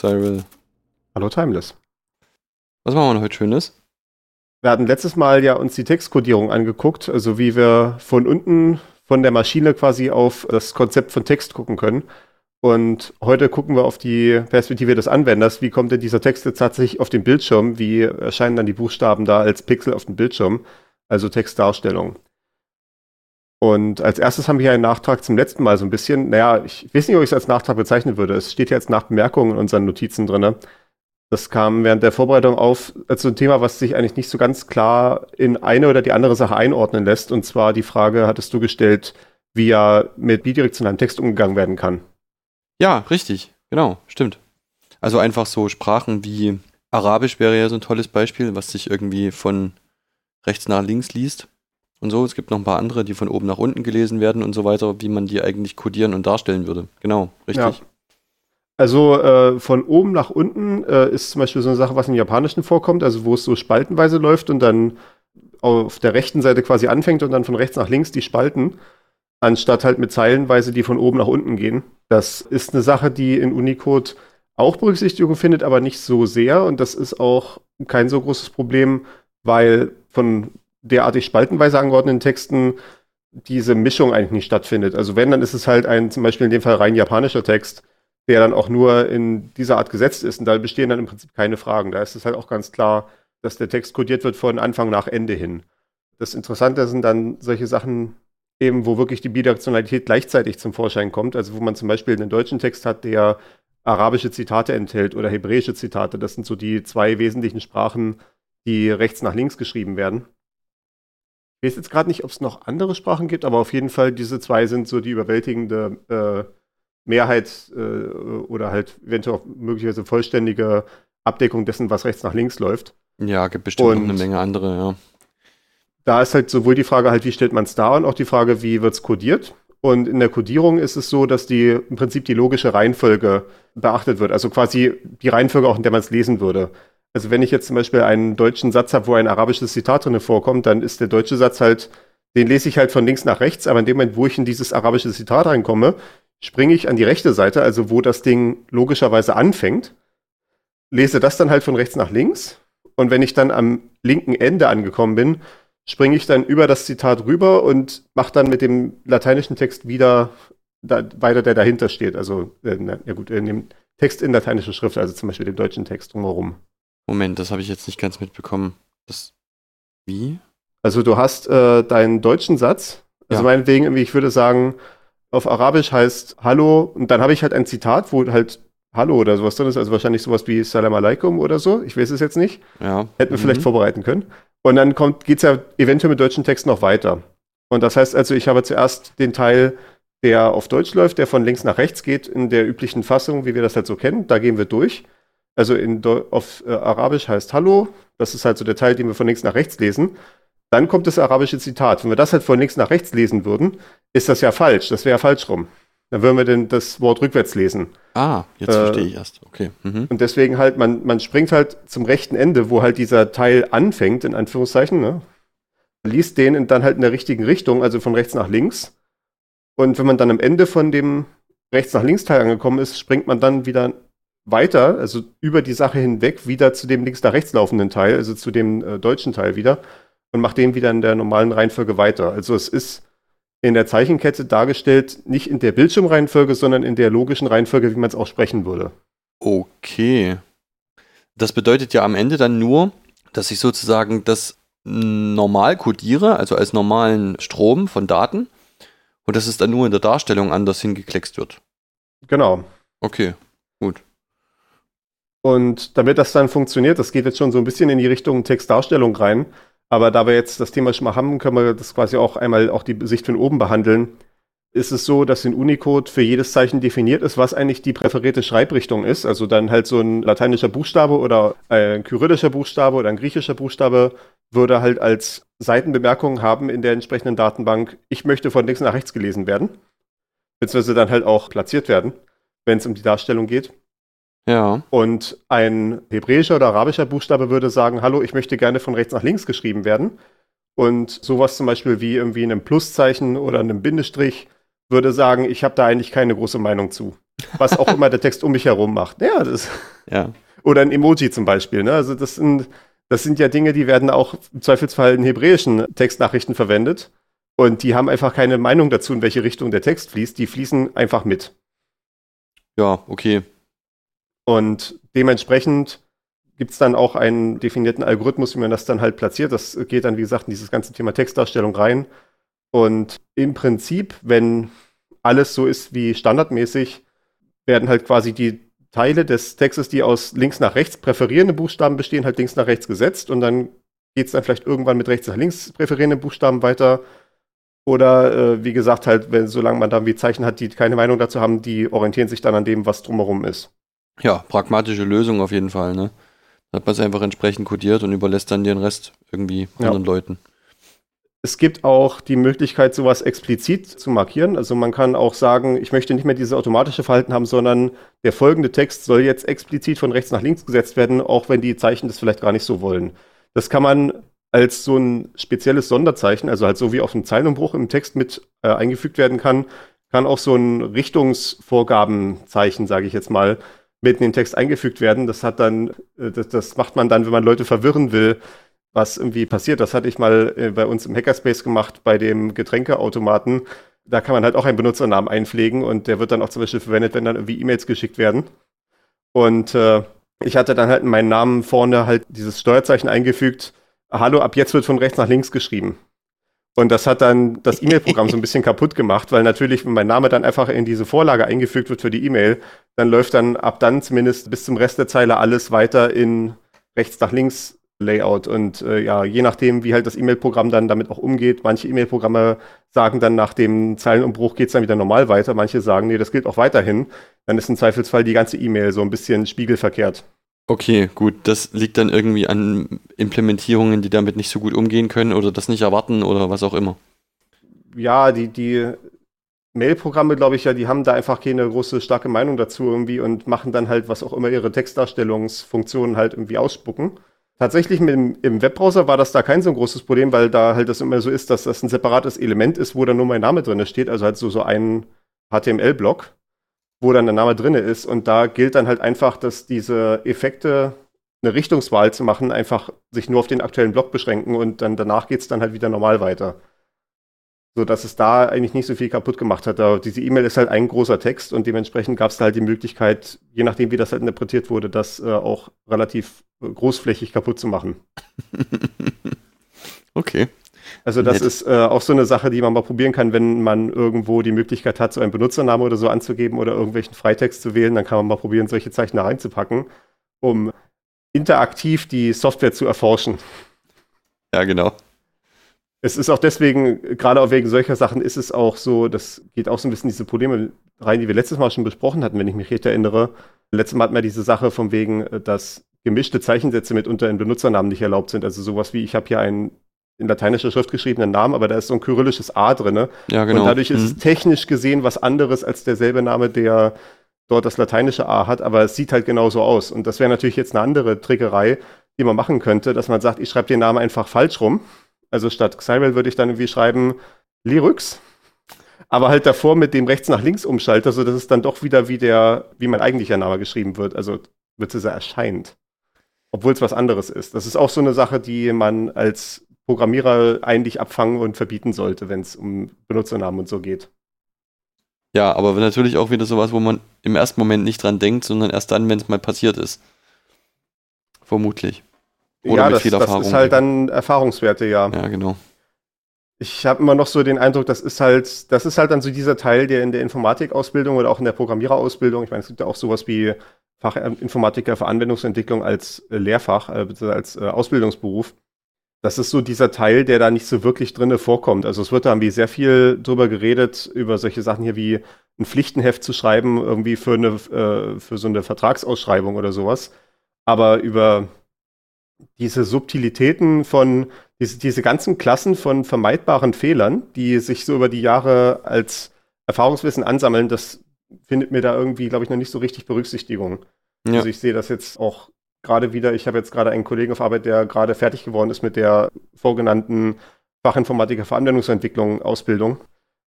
Cyril. Hallo Timeless. Was machen wir heute Schönes? Wir hatten letztes Mal ja uns die Textkodierung angeguckt, also wie wir von unten von der Maschine quasi auf das Konzept von Text gucken können. Und heute gucken wir auf die Perspektive des Anwenders. Wie kommt denn dieser Text jetzt tatsächlich auf den Bildschirm? Wie erscheinen dann die Buchstaben da als Pixel auf dem Bildschirm? Also Textdarstellung. Und als erstes haben wir hier einen Nachtrag zum letzten Mal so ein bisschen. Naja, ich weiß nicht, ob ich es als Nachtrag bezeichnen würde. Es steht hier als Nachbemerkung in unseren Notizen drin. Das kam während der Vorbereitung auf als so ein Thema, was sich eigentlich nicht so ganz klar in eine oder die andere Sache einordnen lässt. Und zwar die Frage hattest du gestellt, wie ja mit bidirektionalem Text umgegangen werden kann. Ja, richtig. Genau, stimmt. Also einfach so Sprachen wie Arabisch wäre ja so ein tolles Beispiel, was sich irgendwie von rechts nach links liest und so. Es gibt noch ein paar andere, die von oben nach unten gelesen werden und so weiter, wie man die eigentlich kodieren und darstellen würde. Genau, richtig. Ja. Also äh, von oben nach unten äh, ist zum Beispiel so eine Sache, was im Japanischen vorkommt, also wo es so spaltenweise läuft und dann auf der rechten Seite quasi anfängt und dann von rechts nach links die Spalten, anstatt halt mit Zeilenweise, die von oben nach unten gehen. Das ist eine Sache, die in Unicode auch Berücksichtigung findet, aber nicht so sehr. Und das ist auch kein so großes Problem, weil von derartig spaltenweise angeordneten Texten diese Mischung eigentlich nicht stattfindet. Also wenn, dann ist es halt ein zum Beispiel in dem Fall rein japanischer Text, der dann auch nur in dieser Art gesetzt ist. Und da bestehen dann im Prinzip keine Fragen. Da ist es halt auch ganz klar, dass der Text kodiert wird von Anfang nach Ende hin. Das Interessante sind dann solche Sachen eben, wo wirklich die Bidirektionalität gleichzeitig zum Vorschein kommt. Also wo man zum Beispiel einen deutschen Text hat, der arabische Zitate enthält oder hebräische Zitate. Das sind so die zwei wesentlichen Sprachen, die rechts nach links geschrieben werden. Ich weiß jetzt gerade nicht, ob es noch andere Sprachen gibt, aber auf jeden Fall diese zwei sind so die überwältigende äh, Mehrheit äh, oder halt eventuell auch möglicherweise vollständige Abdeckung dessen, was rechts nach links läuft. Ja, gibt bestimmt und eine Menge andere, ja. Da ist halt sowohl die Frage halt, wie stellt man es dar und auch die Frage, wie wird es kodiert. Und in der Codierung ist es so, dass die im Prinzip die logische Reihenfolge beachtet wird. Also quasi die Reihenfolge auch, in der man es lesen würde. Also wenn ich jetzt zum Beispiel einen deutschen Satz habe, wo ein arabisches Zitat drin vorkommt, dann ist der deutsche Satz halt, den lese ich halt von links nach rechts, aber in dem Moment, wo ich in dieses arabische Zitat reinkomme, springe ich an die rechte Seite, also wo das Ding logischerweise anfängt, lese das dann halt von rechts nach links und wenn ich dann am linken Ende angekommen bin, springe ich dann über das Zitat rüber und mache dann mit dem lateinischen Text wieder da, weiter, der dahinter steht. Also, äh, ja gut, in dem Text in lateinischer Schrift, also zum Beispiel dem deutschen Text drumherum. Moment, das habe ich jetzt nicht ganz mitbekommen. Das, wie? Also du hast äh, deinen deutschen Satz, also ja. meinetwegen irgendwie, ich würde sagen, auf Arabisch heißt Hallo und dann habe ich halt ein Zitat, wo halt Hallo oder sowas drin ist, also wahrscheinlich sowas wie Salam Alaikum oder so. Ich weiß es jetzt nicht. Ja. Hätten wir mhm. vielleicht vorbereiten können. Und dann geht es ja eventuell mit deutschen Texten noch weiter. Und das heißt also, ich habe zuerst den Teil, der auf Deutsch läuft, der von links nach rechts geht, in der üblichen Fassung, wie wir das halt so kennen. Da gehen wir durch. Also in, auf äh, Arabisch heißt Hallo. Das ist halt so der Teil, den wir von links nach rechts lesen. Dann kommt das arabische Zitat. Wenn wir das halt von links nach rechts lesen würden, ist das ja falsch. Das wäre ja falsch rum. Dann würden wir denn das Wort rückwärts lesen. Ah, jetzt äh, verstehe ich erst. Okay. Mhm. Und deswegen halt, man, man springt halt zum rechten Ende, wo halt dieser Teil anfängt, in Anführungszeichen, ne? liest den dann halt in der richtigen Richtung, also von rechts nach links. Und wenn man dann am Ende von dem rechts nach links Teil angekommen ist, springt man dann wieder weiter, also über die Sache hinweg, wieder zu dem links nach rechts laufenden Teil, also zu dem äh, deutschen Teil wieder und macht den wieder in der normalen Reihenfolge weiter. Also es ist in der Zeichenkette dargestellt, nicht in der Bildschirmreihenfolge, sondern in der logischen Reihenfolge, wie man es auch sprechen würde. Okay. Das bedeutet ja am Ende dann nur, dass ich sozusagen das normal codiere, also als normalen Strom von Daten, und dass es dann nur in der Darstellung anders hingekleckst wird. Genau. Okay, gut. Und damit das dann funktioniert, das geht jetzt schon so ein bisschen in die Richtung Textdarstellung rein, aber da wir jetzt das Thema schon mal haben, können wir das quasi auch einmal auch die Sicht von oben behandeln. ist es so, dass in Unicode für jedes Zeichen definiert ist, was eigentlich die präferierte Schreibrichtung ist. Also dann halt so ein lateinischer Buchstabe oder ein kyrillischer Buchstabe oder ein griechischer Buchstabe würde halt als Seitenbemerkung haben in der entsprechenden Datenbank, ich möchte von links nach rechts gelesen werden. Beziehungsweise dann halt auch platziert werden, wenn es um die Darstellung geht. Ja. Und ein hebräischer oder arabischer Buchstabe würde sagen, hallo, ich möchte gerne von rechts nach links geschrieben werden. Und sowas zum Beispiel wie irgendwie einem Pluszeichen oder einem Bindestrich würde sagen, ich habe da eigentlich keine große Meinung zu. Was auch immer der Text um mich herum macht. Ja, das. Ja. Oder ein Emoji zum Beispiel. Ne? Also das sind, das sind ja Dinge, die werden auch im Zweifelsfall in hebräischen Textnachrichten verwendet. Und die haben einfach keine Meinung dazu, in welche Richtung der Text fließt. Die fließen einfach mit. Ja, okay. Und dementsprechend gibt es dann auch einen definierten Algorithmus, wie man das dann halt platziert. Das geht dann, wie gesagt, in dieses ganze Thema Textdarstellung rein. Und im Prinzip, wenn alles so ist wie standardmäßig, werden halt quasi die Teile des Textes, die aus links nach rechts präferierende Buchstaben bestehen, halt links nach rechts gesetzt und dann geht es dann vielleicht irgendwann mit rechts nach links präferierenden Buchstaben weiter. Oder äh, wie gesagt, halt, wenn solange man dann wie Zeichen hat, die keine Meinung dazu haben, die orientieren sich dann an dem, was drumherum ist. Ja, pragmatische Lösung auf jeden Fall, ne? Da hat man es einfach entsprechend kodiert und überlässt dann den Rest irgendwie Ja. anderen Leuten. Es gibt auch die Möglichkeit, sowas explizit zu markieren. Also man kann auch sagen, ich möchte nicht mehr dieses automatische Verhalten haben, sondern der folgende Text soll jetzt explizit von rechts nach links gesetzt werden, auch wenn die Zeichen das vielleicht gar nicht so wollen. Das kann man als so ein spezielles Sonderzeichen, also halt so wie auf einem Zeilenumbruch im Text mit äh, eingefügt werden kann, kann auch so ein Richtungsvorgabenzeichen, sage ich jetzt mal, mitten in den Text eingefügt werden. Das hat dann, äh, das, das macht man dann, wenn man Leute verwirren will, was irgendwie passiert. Das hatte ich mal äh, bei uns im Hackerspace gemacht, bei dem Getränkeautomaten. Da kann man halt auch einen Benutzernamen einpflegen und der wird dann auch zum Beispiel verwendet, wenn dann irgendwie E-Mails geschickt werden. Und äh, ich hatte dann halt in meinen Namen vorne halt dieses Steuerzeichen eingefügt. Hallo, ab jetzt wird von rechts nach links geschrieben. Und das hat dann das E-Mail-Programm so ein bisschen kaputt gemacht, weil natürlich, wenn mein Name dann einfach in diese Vorlage eingefügt wird für die E-Mail, dann läuft dann ab dann zumindest bis zum Rest der Zeile alles weiter in rechts nach links Layout. Und äh, ja, je nachdem, wie halt das E-Mail-Programm dann damit auch umgeht, manche E-Mail-Programme sagen dann nach dem Zeilenumbruch geht's dann wieder normal weiter, manche sagen, nee, das gilt auch weiterhin. Dann ist im Zweifelsfall die ganze E-Mail so ein bisschen spiegelverkehrt. Okay, gut, das liegt dann irgendwie an Implementierungen, die damit nicht so gut umgehen können oder das nicht erwarten oder was auch immer. ja, die, die Mail-Programme, glaube ich ja, die haben da einfach keine große, starke Meinung dazu irgendwie und machen dann halt, was auch immer ihre Textdarstellungsfunktionen halt irgendwie ausspucken. Tatsächlich mit dem, im Webbrowser war das da kein so großes Problem, weil da halt das immer so ist, dass das ein separates Element ist, wo dann nur mein Name drin steht, also halt so, so ein HTML-Block, wo dann der Name drin ist. Und da gilt dann halt einfach, dass diese Effekte, eine Richtungswahl zu machen, einfach sich nur auf den aktuellen Block beschränken und dann danach geht's dann halt wieder normal weiter so dass es da eigentlich nicht so viel kaputt gemacht hat. Aber diese E-Mail ist halt ein großer Text und dementsprechend gab es da halt die Möglichkeit, je nachdem, wie das halt interpretiert wurde, das äh, auch relativ äh, großflächig kaputt zu machen. Okay. Also das Nett. ist äh, auch so eine Sache, die man mal probieren kann, wenn man irgendwo die Möglichkeit hat, so einen Benutzernamen oder so anzugeben oder irgendwelchen Freitext zu wählen, dann kann man mal probieren, solche Zeichen da reinzupacken, um interaktiv die Software zu erforschen. Ja, genau. Es ist auch deswegen, gerade auch wegen solcher Sachen, ist es auch so, das geht auch so ein bisschen diese Probleme rein, die wir letztes Mal schon besprochen hatten, wenn ich mich recht erinnere. Letztes Mal hatten wir diese Sache von wegen, äh, dass gemischte Zeichensätze mitunter in Benutzernamen nicht erlaubt sind. Also sowas wie, ich habe hier einen in lateinischer Schrift geschriebenen Namen, aber da ist so ein kyrillisches A drin. Ja, genau. Und dadurch ist es Mhm. technisch gesehen was anderes als derselbe Name, der dort das lateinische A hat, aber es sieht halt genauso aus. Und das wäre natürlich jetzt eine andere Trickerei, die man machen könnte, dass man sagt, ich schreibe den Namen einfach falsch rum. Also statt Xyrel würde ich dann irgendwie schreiben Lyryx. Aber halt davor mit dem rechts nach links Umschalter, sodass es dann doch wieder wie der, wie mein eigentlicher Name geschrieben wird. Also wird es erscheint. Obwohl es was anderes ist. Das ist auch so eine Sache, die man als Programmierer eigentlich abfangen und verbieten sollte, wenn es um Benutzernamen und so geht. Ja, aber natürlich auch wieder sowas, wo man im ersten Moment nicht dran denkt, sondern erst dann, wenn es mal passiert ist. Vermutlich. Oder ja, das, das ist halt dann Erfahrungswerte, ja. Ja, genau. Ich habe immer noch so den Eindruck, das ist halt, das ist halt dann so dieser Teil, der in der Informatikausbildung oder auch in der Programmiererausbildung, ich meine, es gibt ja auch sowas wie Fachinformatiker für Anwendungsentwicklung als äh, Lehrfach, äh, beziehungsweise als äh, Ausbildungsberuf. Das ist so dieser Teil, der da nicht so wirklich drinne vorkommt. Also es wird da irgendwie sehr viel drüber geredet, über solche Sachen hier wie ein Pflichtenheft zu schreiben, irgendwie für eine, äh, für so eine Vertragsausschreibung oder sowas. Aber über diese Subtilitäten von, diese, diese ganzen Klassen von vermeidbaren Fehlern, die sich so über die Jahre als Erfahrungswissen ansammeln, das findet mir da irgendwie, glaube ich, noch nicht so richtig Berücksichtigung. Ja. Also ich sehe das jetzt auch gerade wieder, ich habe jetzt gerade einen Kollegen auf Arbeit, der gerade fertig geworden ist mit der vorgenannten Fachinformatiker für Anwendungsentwicklung Ausbildung.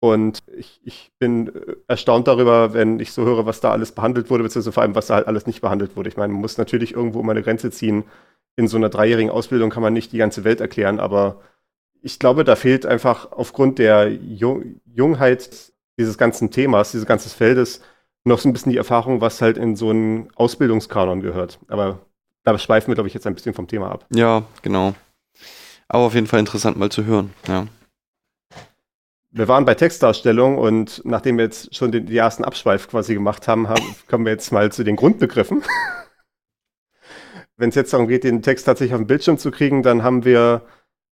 Und ich, ich, bin erstaunt darüber, wenn ich so höre, was da alles behandelt wurde, beziehungsweise vor allem, was da halt alles nicht behandelt wurde. Ich meine, man muss natürlich irgendwo immer eine Grenze ziehen. In so einer dreijährigen Ausbildung kann man nicht die ganze Welt erklären, aber ich glaube, da fehlt einfach aufgrund der Jung Jungheit dieses ganzen Themas, dieses ganzen Feldes, noch so ein bisschen die Erfahrung, was halt in so einen Ausbildungskanon gehört. Aber da schweifen wir, glaube ich, jetzt ein bisschen vom Thema ab. Ja, genau. Aber auf jeden Fall interessant mal zu hören, ja. Wir waren bei Textdarstellung und nachdem wir jetzt schon den, den ersten Abschweif quasi gemacht haben, haben, kommen wir jetzt mal zu den Grundbegriffen. Wenn es jetzt darum geht, den Text tatsächlich auf den Bildschirm zu kriegen, dann haben wir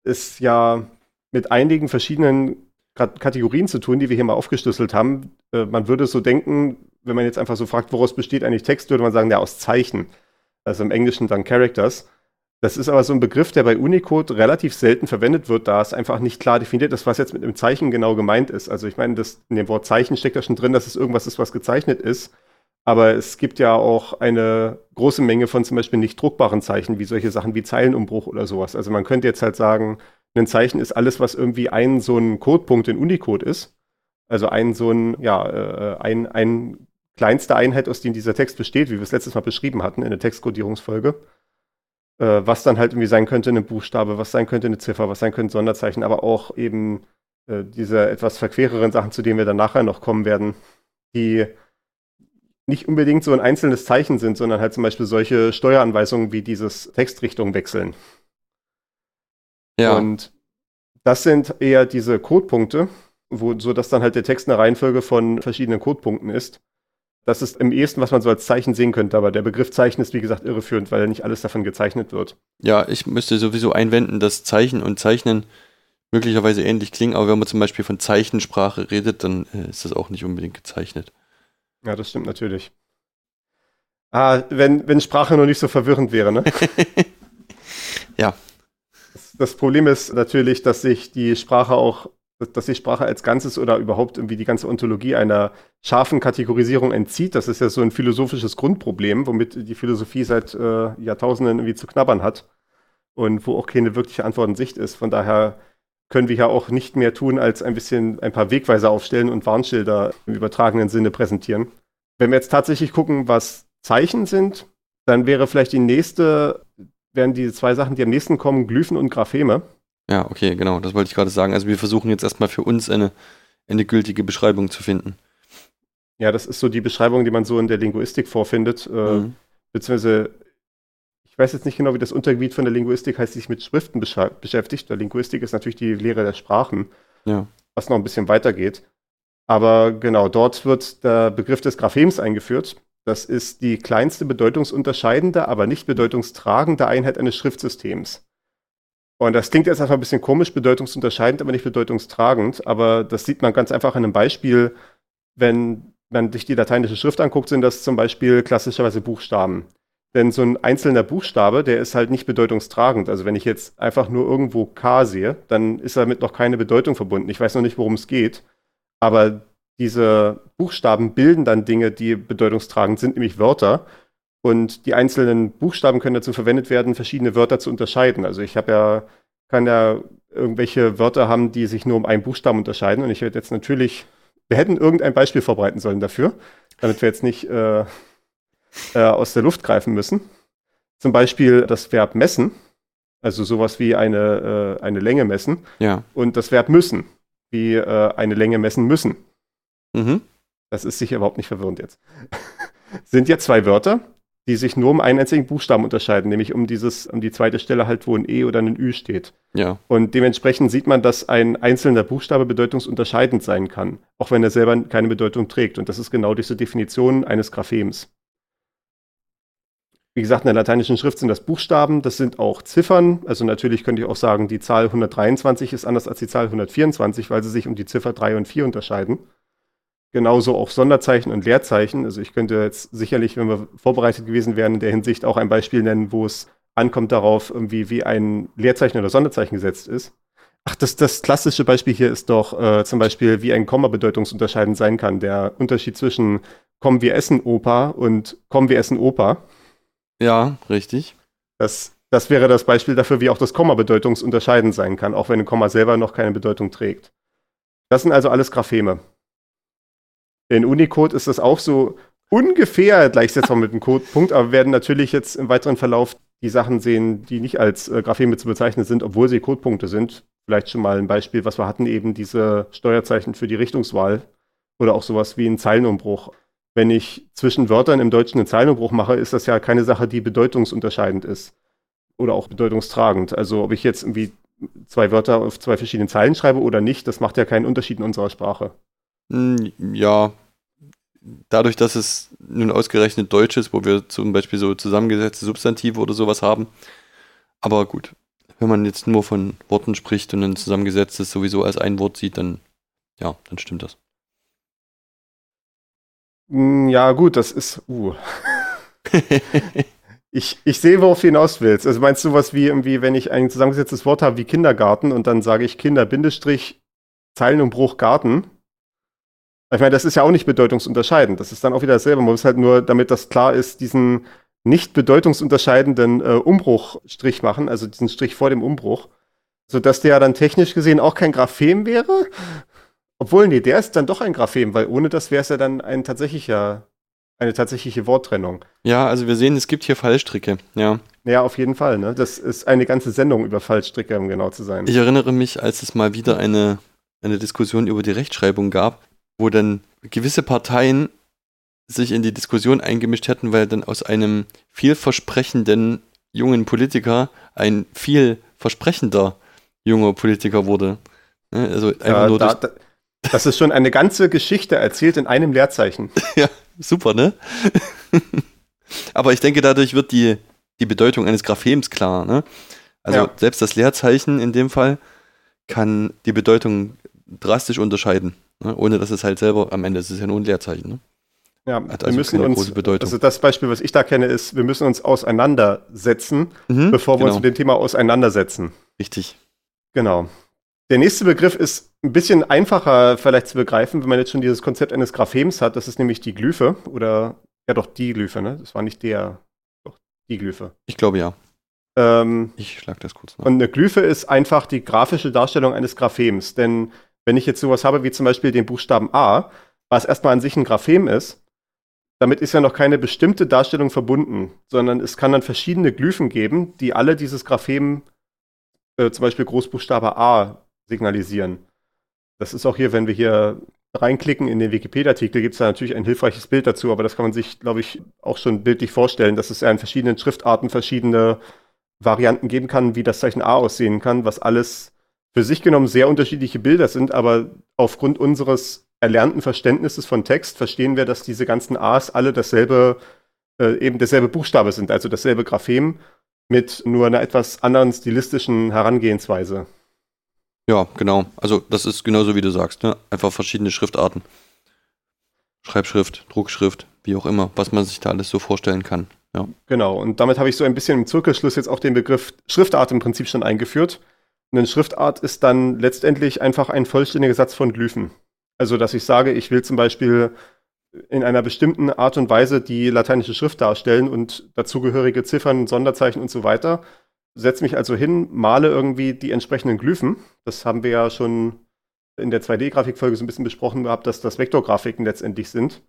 es ja mit einigen verschiedenen Kategorien zu tun, die wir hier mal aufgeschlüsselt haben. Äh, man würde so denken, wenn man jetzt einfach so fragt, woraus besteht eigentlich Text, würde man sagen, ja, aus Zeichen also im Englischen dann Characters. Das ist aber so ein Begriff, der bei Unicode relativ selten verwendet wird, da es einfach nicht klar definiert ist, was jetzt mit einem Zeichen genau gemeint ist. Also ich meine, das, in dem Wort Zeichen steckt ja schon drin, dass es irgendwas ist, was gezeichnet ist. Aber es gibt ja auch eine große Menge von zum Beispiel nicht druckbaren Zeichen, wie solche Sachen wie Zeilenumbruch oder sowas. Also man könnte jetzt halt sagen, ein Zeichen ist alles, was irgendwie ein so ein Codepunkt in Unicode ist. Also ein so ein, ja, äh, ein, ein kleinste Einheit, aus der dieser Text besteht, wie wir es letztes Mal beschrieben hatten in der Textkodierungsfolge. Äh, was dann halt irgendwie sein könnte eine Buchstabe, was sein könnte eine Ziffer, was sein könnte ein Sonderzeichen, aber auch eben äh, diese etwas verquereren Sachen, zu denen wir dann nachher noch kommen werden, die nicht unbedingt so ein einzelnes Zeichen sind, sondern halt zum Beispiel solche Steueranweisungen wie dieses Textrichtung wechseln. Ja. Und das sind eher diese Codepunkte, wo, so dass dann halt der Text eine Reihenfolge von verschiedenen Codepunkten ist. Das ist im ehesten, was man so als Zeichen sehen könnte, aber der Begriff Zeichen ist, wie gesagt, irreführend, weil nicht alles davon gezeichnet wird. Ja, ich müsste sowieso einwenden, dass Zeichen und Zeichnen möglicherweise ähnlich klingen, aber wenn man zum Beispiel von Zeichensprache redet, dann äh, ist das auch nicht unbedingt gezeichnet. Ja, das stimmt natürlich. Ah, wenn, wenn Sprache noch nicht so verwirrend wäre, ne? ja. Das, das Problem ist natürlich, dass sich die Sprache auch dass die Sprache als Ganzes oder überhaupt irgendwie die ganze Ontologie einer scharfen Kategorisierung entzieht. Das ist ja so ein philosophisches Grundproblem, womit die Philosophie seit äh, Jahrtausenden irgendwie zu knabbern hat und wo auch keine wirkliche Antwort in Sicht ist. Von daher können wir ja auch nicht mehr tun, als ein bisschen ein paar Wegweiser aufstellen und Warnschilder im übertragenen Sinne präsentieren. Wenn wir jetzt tatsächlich gucken, was Zeichen sind, dann wäre vielleicht die nächste, wären die zwei Sachen, die am nächsten kommen, Glyphen und Grapheme. Ja, okay, genau, das wollte ich gerade sagen. Also wir versuchen jetzt erstmal für uns eine, eine gültige Beschreibung zu finden. Ja, das ist so die Beschreibung, die man so in der Linguistik vorfindet. Äh, mhm. Beziehungsweise, ich weiß jetzt nicht genau, wie das Untergebiet von der Linguistik heißt, sich mit Schriften beschäftigt. Der Linguistik ist natürlich die Lehre der Sprachen, ja. was noch ein bisschen weitergeht. Aber genau, dort wird der Begriff des Graphems eingeführt. Das ist die kleinste bedeutungsunterscheidende, aber nicht bedeutungstragende Einheit eines Schriftsystems. Und das klingt jetzt einfach ein bisschen komisch, bedeutungsunterscheidend, aber nicht bedeutungstragend. Aber das sieht man ganz einfach an einem Beispiel, wenn man sich die lateinische Schrift anguckt, sind das zum Beispiel klassischerweise Buchstaben. Denn so ein einzelner Buchstabe, der ist halt nicht bedeutungstragend. Also wenn ich jetzt einfach nur irgendwo K sehe, dann ist damit noch keine Bedeutung verbunden. Ich weiß noch nicht, worum es geht. Aber diese Buchstaben bilden dann Dinge, die bedeutungstragend sind, nämlich Wörter. Und die einzelnen Buchstaben können dazu verwendet werden, verschiedene Wörter zu unterscheiden. Also ich habe ja, kann ja irgendwelche Wörter haben, die sich nur um einen Buchstaben unterscheiden. Und ich werde jetzt natürlich, wir hätten irgendein Beispiel vorbereiten sollen dafür, damit wir jetzt nicht äh, äh, aus der Luft greifen müssen. Zum Beispiel das Verb messen, also sowas wie eine, äh, eine Länge messen. Ja. Und das Verb müssen, wie äh, eine Länge messen müssen. Mhm. Das ist sicher überhaupt nicht verwirrend jetzt. Sind ja zwei Wörter, die sich nur um einen einzigen Buchstaben unterscheiden, nämlich um dieses, um die zweite Stelle halt, wo ein E oder ein Ü steht. Ja. Und dementsprechend sieht man, dass ein einzelner Buchstabe bedeutungsunterscheidend sein kann, auch wenn er selber keine Bedeutung trägt. Und das ist genau diese Definition eines Graphems. Wie gesagt, in der lateinischen Schrift sind das Buchstaben, das sind auch Ziffern. Also natürlich könnte ich auch sagen, die Zahl 123 ist anders als die Zahl 124, weil sie sich um die Ziffer 3 und 4 unterscheiden. Genauso auch Sonderzeichen und Leerzeichen. Also ich könnte jetzt sicherlich, wenn wir vorbereitet gewesen wären, in der Hinsicht auch ein Beispiel nennen, wo es ankommt darauf, irgendwie wie ein Leerzeichen oder Sonderzeichen gesetzt ist. Ach, das, das klassische Beispiel hier ist doch äh, zum Beispiel, wie ein Komma bedeutungsunterscheidend sein kann. Der Unterschied zwischen Komm, wir essen Opa und Komm, wir essen Opa. Ja, richtig. Das, das wäre das Beispiel dafür, wie auch das Komma bedeutungsunterscheidend sein kann, auch wenn ein Komma selber noch keine Bedeutung trägt. Das sind also alles Grapheme. In Unicode ist das auch so ungefähr gleichsetzbar mit dem Codepunkt, aber wir werden natürlich jetzt im weiteren Verlauf die Sachen sehen, die nicht als äh, Grapheme zu bezeichnen sind, obwohl sie Codepunkte sind. Vielleicht schon mal ein Beispiel, was wir hatten, eben diese Steuerzeichen für die Richtungswahl oder auch sowas wie ein Zeilenumbruch wenn ich zwischen Wörtern im Deutschen einen Zeilenumbruch mache, ist das ja keine Sache, die bedeutungsunterscheidend ist. Oder auch bedeutungstragend. Also ob ich jetzt irgendwie zwei Wörter auf zwei verschiedenen Zeilen schreibe oder nicht, das macht ja keinen Unterschied in unserer Sprache. Hm, ja, dadurch, dass es nun ausgerechnet Deutsch ist, wo wir zum Beispiel so zusammengesetzte Substantive oder sowas haben. Aber gut, wenn man jetzt nur von Worten spricht und ein zusammengesetztes sowieso als ein Wort sieht, dann ja, dann stimmt das. Hm, ja, gut, das ist. Uh. ich, ich sehe, worauf du hinaus willst. Also meinst du was wie irgendwie, wenn ich ein zusammengesetztes Wort habe wie Kindergarten und dann sage ich Kinder, Bindestrich, Zeilenumbruch, Garten? Ich meine, das ist ja auch nicht bedeutungsunterscheidend. Das ist dann auch wieder dasselbe. Man muss halt nur, damit das klar ist, diesen nicht bedeutungsunterscheidenden äh, Umbruchstrich machen, also diesen Strich vor dem Umbruch, sodass der dann technisch gesehen auch kein Graphem wäre, obwohl, nee, der ist dann doch ein Graphem, weil ohne das wäre es ja dann ein tatsächlicher, eine tatsächliche Worttrennung. Ja, also wir sehen, es gibt hier Fallstricke, ja. Ja, auf jeden Fall, ne? Das ist eine ganze Sendung über Fallstricke, um genau zu sein. Ich erinnere mich, als es mal wieder eine, eine Diskussion über die Rechtschreibung gab, wo dann gewisse Parteien sich in die Diskussion eingemischt hätten, weil dann aus einem vielversprechenden jungen Politiker ein vielversprechender junger Politiker wurde. Ne, also einfach ja, nur da, durch, das ist schon eine ganze Geschichte erzählt in einem Leerzeichen. ja, super, ne? Aber ich denke, dadurch wird die, die Bedeutung eines Graphems klar, ne? Also ja. selbst das Leerzeichen in dem Fall kann die Bedeutung drastisch unterscheiden, ne? ohne dass es halt selber, am Ende ist es ja nur ein Leerzeichen, ne? Ja, Hat also wir müssen uns, also das Beispiel, was ich da kenne, ist, wir müssen uns auseinandersetzen, mhm, bevor wir genau. uns mit dem Thema auseinandersetzen. Richtig. Genau. Der nächste Begriff ist ein bisschen einfacher vielleicht zu begreifen, wenn man jetzt schon dieses Konzept eines Graphems hat. Das ist nämlich die Glyphe oder ja doch die Glyphe, ne? Das war nicht der, doch die Glyphe. Ich glaube ja. Ähm, ich schlag das kurz nach. Und eine Glyphe ist einfach die grafische Darstellung eines Graphems. Denn wenn ich jetzt sowas habe wie zum Beispiel den Buchstaben A, was erstmal an sich ein Graphem ist, damit ist ja noch keine bestimmte Darstellung verbunden, sondern es kann dann verschiedene Glyphen geben, die alle dieses Graphem, äh, zum Beispiel Großbuchstabe A, signalisieren. Das ist auch hier, wenn wir hier reinklicken in den Wikipedia-Artikel, gibt es da natürlich ein hilfreiches Bild dazu, aber das kann man sich, glaube ich, auch schon bildlich vorstellen, dass es ja in verschiedenen Schriftarten verschiedene Varianten geben kann, wie das Zeichen A aussehen kann, was alles für sich genommen sehr unterschiedliche Bilder sind, aber aufgrund unseres erlernten Verständnisses von Text verstehen wir, dass diese ganzen A's alle dasselbe, äh, eben derselbe Buchstabe sind, also dasselbe Graphem mit nur einer etwas anderen stilistischen Herangehensweise. Ja, genau. Also das ist genauso wie du sagst, ne? Einfach verschiedene Schriftarten. Schreibschrift, Druckschrift, wie auch immer, was man sich da alles so vorstellen kann. Ja. Genau, und damit habe ich so ein bisschen im Zirkelschluss jetzt auch den Begriff Schriftart im Prinzip schon eingeführt. Eine Schriftart ist dann letztendlich einfach ein vollständiger Satz von Glyphen. Also, dass ich sage, ich will zum Beispiel in einer bestimmten Art und Weise die lateinische Schrift darstellen und dazugehörige Ziffern, Sonderzeichen und so weiter setze mich also hin, male irgendwie die entsprechenden Glyphen. Das haben wir ja schon in der 2D-Grafikfolge so ein bisschen besprochen gehabt, dass das Vektorgrafiken letztendlich sind.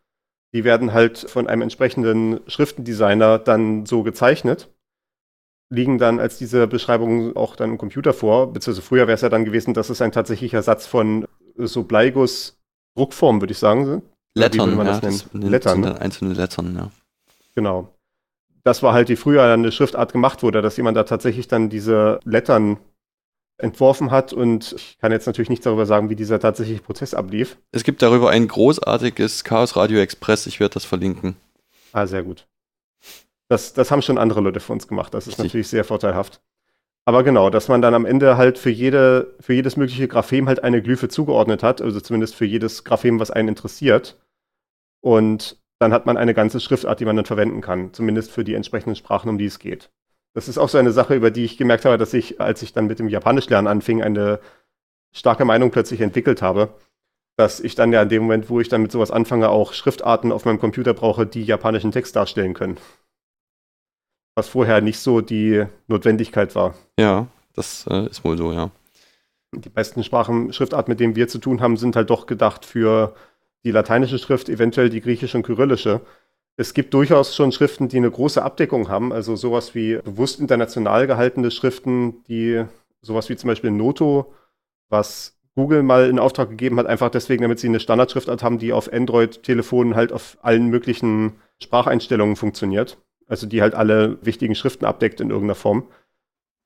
Die werden halt von einem entsprechenden Schriftendesigner dann so gezeichnet, liegen dann als diese Beschreibung auch dann im Computer vor, beziehungsweise früher wäre es ja dann gewesen, dass es ein tatsächlicher Satz von so Bleiguss-Druckformen, würde ich sagen. Lettern, ja, das, das Lettern, ne? einzelne Lettern, ja. Genau das war halt, die früher eine Schriftart gemacht wurde, dass jemand da tatsächlich dann diese Lettern entworfen hat und ich kann jetzt natürlich nichts darüber sagen, wie dieser tatsächliche Prozess ablief. Es gibt darüber ein großartiges Chaos Radio Express, ich werde das verlinken. Ah, sehr gut. Das, das haben schon andere Leute für uns gemacht. Das ist Richtig. natürlich sehr vorteilhaft. Aber genau, dass man dann am Ende halt für, jede, für jedes mögliche Graphem halt eine Glyphe zugeordnet hat, also zumindest für jedes Graphem, was einen interessiert. Und dann hat man eine ganze Schriftart, die man dann verwenden kann, zumindest für die entsprechenden Sprachen, um die es geht. Das ist auch so eine Sache, über die ich gemerkt habe, dass ich, als ich dann mit dem Japanischlernen anfing, eine starke Meinung plötzlich entwickelt habe, dass ich dann ja in dem Moment, wo ich dann mit sowas anfange, auch Schriftarten auf meinem Computer brauche, die japanischen Text darstellen können. Was vorher nicht so die Notwendigkeit war. Ja, das äh, ist wohl so, ja. Die besten Sprachen, Schriftarten, mit denen wir zu tun haben, sind halt doch gedacht für die lateinische Schrift, eventuell die griechische und kyrillische. Es gibt durchaus schon Schriften, die eine große Abdeckung haben, also sowas wie bewusst international gehaltene Schriften, die sowas wie zum Beispiel Noto, was Google mal in Auftrag gegeben hat, einfach deswegen, damit sie eine Standardschriftart haben, die auf Android-Telefonen halt auf allen möglichen Spracheinstellungen funktioniert. Also die halt alle wichtigen Schriften abdeckt in irgendeiner Form.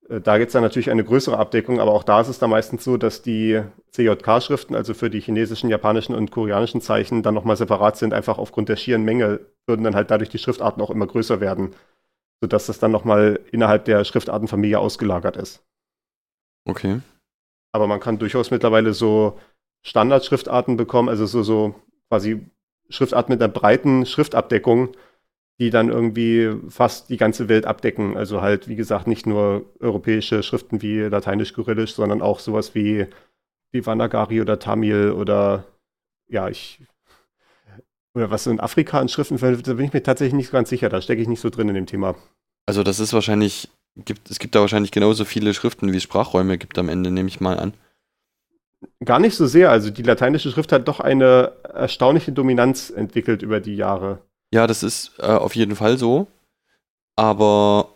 Äh, da gibt es dann natürlich eine größere Abdeckung, aber auch da ist es dann meistens so, dass die CJK-Schriften, also für die chinesischen, japanischen und koreanischen Zeichen, dann nochmal separat sind, einfach aufgrund der schieren Menge, würden dann halt dadurch die Schriftarten auch immer größer werden, sodass das dann nochmal innerhalb der Schriftartenfamilie ausgelagert ist. Okay. Aber man kann durchaus mittlerweile so Standardschriftarten bekommen, also so, so quasi Schriftarten mit einer breiten Schriftabdeckung, die dann irgendwie fast die ganze Welt abdecken. Also halt, wie gesagt, nicht nur europäische Schriften wie Lateinisch, Kyrillisch, sondern auch sowas wie Devanagari oder Tamil oder ja, ich oder was in Afrika an Schriften verwendet da bin ich mir tatsächlich nicht ganz sicher. Da stecke ich nicht so drin in dem Thema. Also das ist wahrscheinlich, gibt, es gibt da wahrscheinlich genauso viele Schriften, wie es Sprachräume gibt am Ende, nehme ich mal an. Gar nicht so sehr. Also die lateinische Schrift hat doch eine erstaunliche Dominanz entwickelt über die Jahre. Ja, das ist äh, auf jeden Fall so. Aber,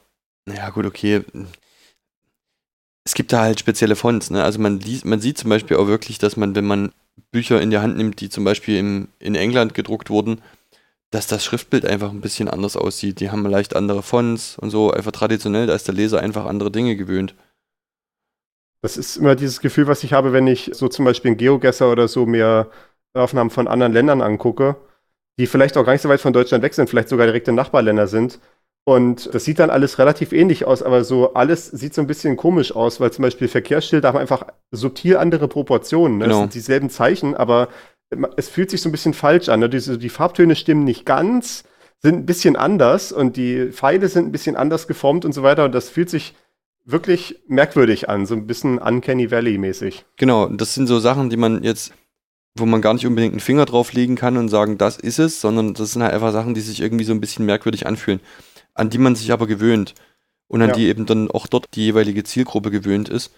naja, gut, okay. Es gibt da halt spezielle Fonts. Ne? Also man, liest, man sieht zum Beispiel auch wirklich, dass man, wenn man Bücher in die Hand nimmt, die zum Beispiel im, in England gedruckt wurden, dass das Schriftbild einfach ein bisschen anders aussieht. Die haben leicht andere Fonts und so. Einfach traditionell, da ist der Leser einfach andere Dinge gewöhnt. Das ist immer dieses Gefühl, was ich habe, wenn ich so zum Beispiel in GeoGesser oder so mir Aufnahmen von anderen Ländern angucke die vielleicht auch gar nicht so weit von Deutschland weg sind, vielleicht sogar direkte Nachbarländer sind. Und das sieht dann alles relativ ähnlich aus, aber so alles sieht so ein bisschen komisch aus, weil zum Beispiel Verkehrsschilder haben einfach subtil andere Proportionen. Ne? Genau. Es sind dieselben Zeichen, aber es fühlt sich so ein bisschen falsch an. Ne? Die, die Farbtöne stimmen nicht ganz, sind ein bisschen anders und die Pfeile sind ein bisschen anders geformt und so weiter. Und das fühlt sich wirklich merkwürdig an, so ein bisschen Uncanny Valley mäßig. Genau, das sind so Sachen, die man jetzt wo man gar nicht unbedingt einen Finger drauf legen kann und sagen, das ist es, sondern das sind halt einfach Sachen, die sich irgendwie so ein bisschen merkwürdig anfühlen, an die man sich aber gewöhnt und an ja. die eben dann auch dort die jeweilige Zielgruppe gewöhnt ist.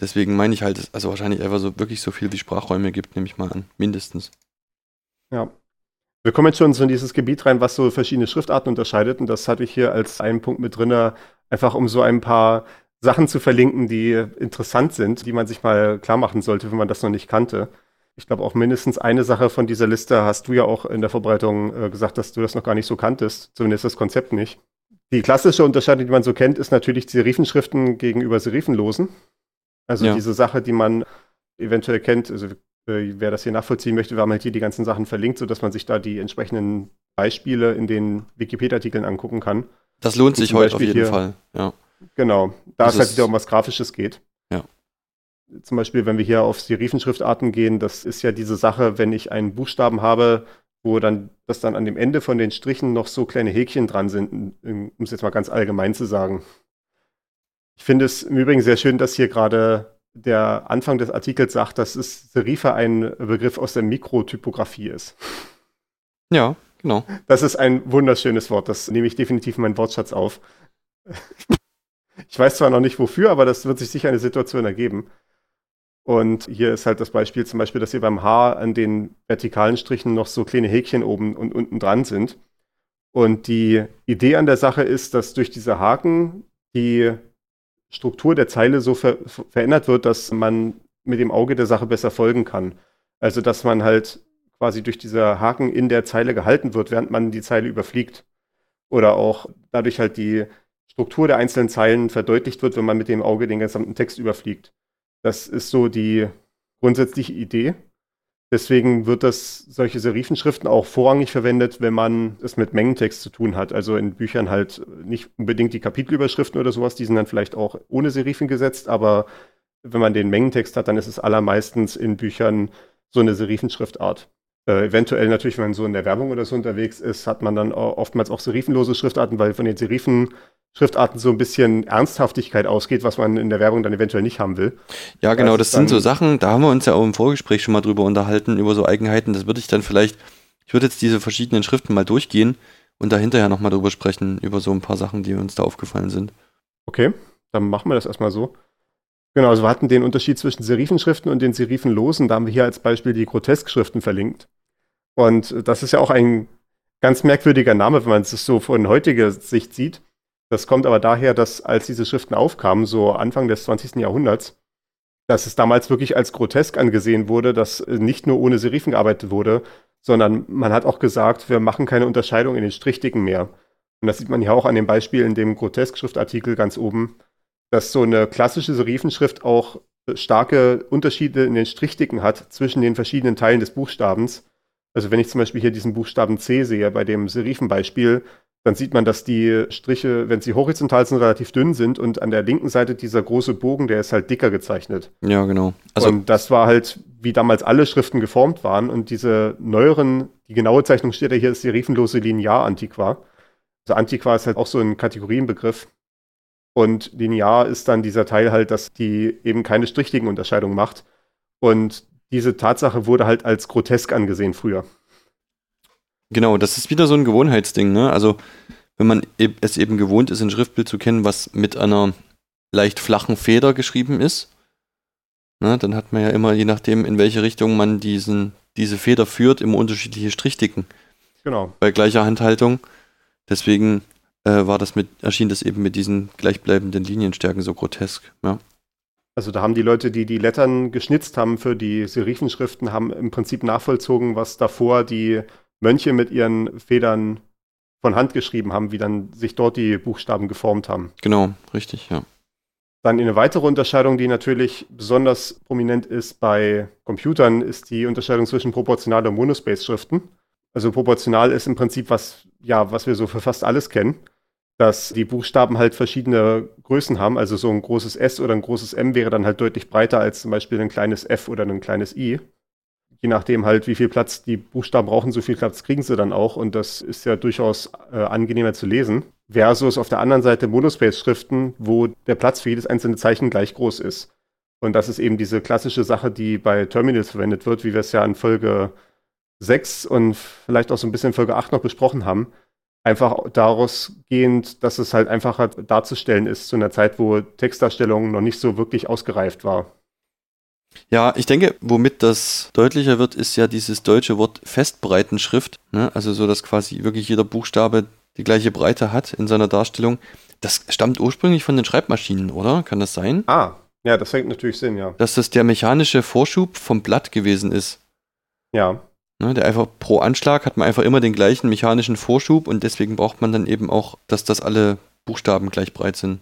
Deswegen meine ich halt, also wahrscheinlich einfach so wirklich so viel wie Sprachräume gibt, nehme ich mal an, mindestens. Ja. Wir kommen jetzt schon so in dieses Gebiet rein, was so verschiedene Schriftarten unterscheidet und das hatte ich hier als einen Punkt mit drin, einfach um so ein paar Sachen zu verlinken, die interessant sind, die man sich mal klar machen sollte, wenn man das noch nicht kannte. Ich glaube, auch mindestens eine Sache von dieser Liste hast du ja auch in der Vorbereitung äh, gesagt, dass du das noch gar nicht so kanntest, zumindest das Konzept nicht. Die klassische Unterscheidung, die man so kennt, ist natürlich Serifenschriften gegenüber Serifenlosen. Also ja. diese Sache, die man eventuell kennt, also äh, wer das hier nachvollziehen möchte, wir haben halt hier die ganzen Sachen verlinkt, sodass man sich da die entsprechenden Beispiele in den Wikipedia-Artikeln angucken kann. Das lohnt sich heute auf jeden hier, Fall, ja. Genau, da es halt wieder um was Grafisches geht zum Beispiel, wenn wir hier auf Serifenschriftarten gehen, das ist ja diese Sache, wenn ich einen Buchstaben habe, wo dann, dass dann an dem Ende von den Strichen noch so kleine Häkchen dran sind, um es jetzt mal ganz allgemein zu sagen. Ich finde es im Übrigen sehr schön, dass hier gerade der Anfang des Artikels sagt, dass es Serife ein Begriff aus der Mikrotypografie ist. Ja, genau. Das ist ein wunderschönes Wort. Das nehme ich definitiv in meinen Wortschatz auf. Ich weiß zwar noch nicht wofür, aber das wird sich sicher eine Situation ergeben. Und hier ist halt das Beispiel zum Beispiel, dass hier beim Haar an den vertikalen Strichen noch so kleine Häkchen oben und unten dran sind. Und die Idee an der Sache ist, dass durch diese Haken die Struktur der Zeile so ver verändert wird, dass man mit dem Auge der Sache besser folgen kann. Also dass man halt quasi durch diese Haken in der Zeile gehalten wird, während man die Zeile überfliegt. Oder auch dadurch halt die Struktur der einzelnen Zeilen verdeutlicht wird, wenn man mit dem Auge den gesamten Text überfliegt. Das ist so die grundsätzliche Idee. Deswegen wird das solche Serifenschriften auch vorrangig verwendet, wenn man es mit Mengentext zu tun hat. Also in Büchern halt nicht unbedingt die Kapitelüberschriften oder sowas, die sind dann vielleicht auch ohne Serifen gesetzt, aber wenn man den Mengentext hat, dann ist es allermeistens in Büchern so eine Serifenschriftart. Äh, eventuell natürlich, wenn man so in der Werbung oder so unterwegs ist, hat man dann oftmals auch serifenlose Schriftarten, weil von den Serifen Schriftarten so ein bisschen Ernsthaftigkeit ausgeht, was man in der Werbung dann eventuell nicht haben will. Ja, genau, das, das sind so Sachen, da haben wir uns ja auch im Vorgespräch schon mal drüber unterhalten, über so Eigenheiten. Das würde ich dann vielleicht, ich würde jetzt diese verschiedenen Schriften mal durchgehen und da hinterher nochmal drüber sprechen, über so ein paar Sachen, die uns da aufgefallen sind. Okay, dann machen wir das erstmal so. Genau, also wir hatten den Unterschied zwischen Serifenschriften und den Serifenlosen. Da haben wir hier als Beispiel die Groteskschriften verlinkt. Und das ist ja auch ein ganz merkwürdiger Name, wenn man es so von heutiger Sicht sieht. Das kommt aber daher, dass als diese Schriften aufkamen, so Anfang des 20. Jahrhunderts, dass es damals wirklich als grotesk angesehen wurde, dass nicht nur ohne Serifen gearbeitet wurde, sondern man hat auch gesagt, wir machen keine Unterscheidung in den Strichdicken mehr. Und das sieht man ja auch an dem Beispiel in dem Grotesk-Schriftartikel ganz oben, dass so eine klassische Serifenschrift auch starke Unterschiede in den Strichdicken hat zwischen den verschiedenen Teilen des Buchstabens. Also wenn ich zum Beispiel hier diesen Buchstaben C sehe bei dem Serifenbeispiel, dann sieht man, dass die Striche, wenn sie horizontal sind, relativ dünn sind und an der linken Seite dieser große Bogen, der ist halt dicker gezeichnet. Ja, genau. Also und das war halt, wie damals alle Schriften geformt waren und diese neueren, die genaue Zeichnung steht ja hier, ist die riefenlose Linear-Antiqua. Also Antiqua ist halt auch so ein Kategorienbegriff. Und Linear ist dann dieser Teil halt, dass die eben keine strichligen Unterscheidung macht. Und diese Tatsache wurde halt als grotesk angesehen früher. Genau, das ist wieder so ein Gewohnheitsding, ne? Also, wenn man es eben gewohnt ist, ein Schriftbild zu kennen, was mit einer leicht flachen Feder geschrieben ist, ne, dann hat man ja immer, je nachdem, in welche Richtung man diesen, diese Feder führt, immer unterschiedliche Strichdicken. Genau. Bei gleicher Handhaltung. Deswegen äh, war das mit, erschien das eben mit diesen gleichbleibenden Linienstärken so grotesk, ja. Also da haben die Leute, die die Lettern geschnitzt haben für die Serifenschriften, haben im Prinzip nachvollzogen, was davor die Mönche mit ihren Federn von Hand geschrieben haben, wie dann sich dort die Buchstaben geformt haben. Genau, richtig, ja. Dann eine weitere Unterscheidung, die natürlich besonders prominent ist bei Computern, ist die Unterscheidung zwischen proportional und Monospace-Schriften. Also proportional ist im Prinzip was, ja, was wir so für fast alles kennen, dass die Buchstaben halt verschiedene Größen haben. Also so ein großes S oder ein großes M wäre dann halt deutlich breiter als zum Beispiel ein kleines F oder ein kleines I je nachdem halt, wie viel Platz die Buchstaben brauchen, so viel Platz kriegen sie dann auch. Und das ist ja durchaus äh, angenehmer zu lesen. Versus auf der anderen Seite Monospace-Schriften, wo der Platz für jedes einzelne Zeichen gleich groß ist. Und das ist eben diese klassische Sache, die bei Terminals verwendet wird, wie wir es ja in Folge 6 und vielleicht auch so ein bisschen Folge 8 noch besprochen haben. Einfach daraus gehend, dass es halt einfacher darzustellen ist zu einer Zeit, wo Textdarstellung noch nicht so wirklich ausgereift war. Ja, ich denke, womit das deutlicher wird, ist ja dieses deutsche Wort Festbreitenschrift. Ne? Also so, dass quasi wirklich jeder Buchstabe die gleiche Breite hat in seiner Darstellung. Das stammt ursprünglich von den Schreibmaschinen, oder? Kann das sein? Ah, ja, das fängt natürlich Sinn, ja. Dass das der mechanische Vorschub vom Blatt gewesen ist. Ja. Ne, der einfach pro Anschlag hat man einfach immer den gleichen mechanischen Vorschub und deswegen braucht man dann eben auch, dass das alle Buchstaben gleich breit sind.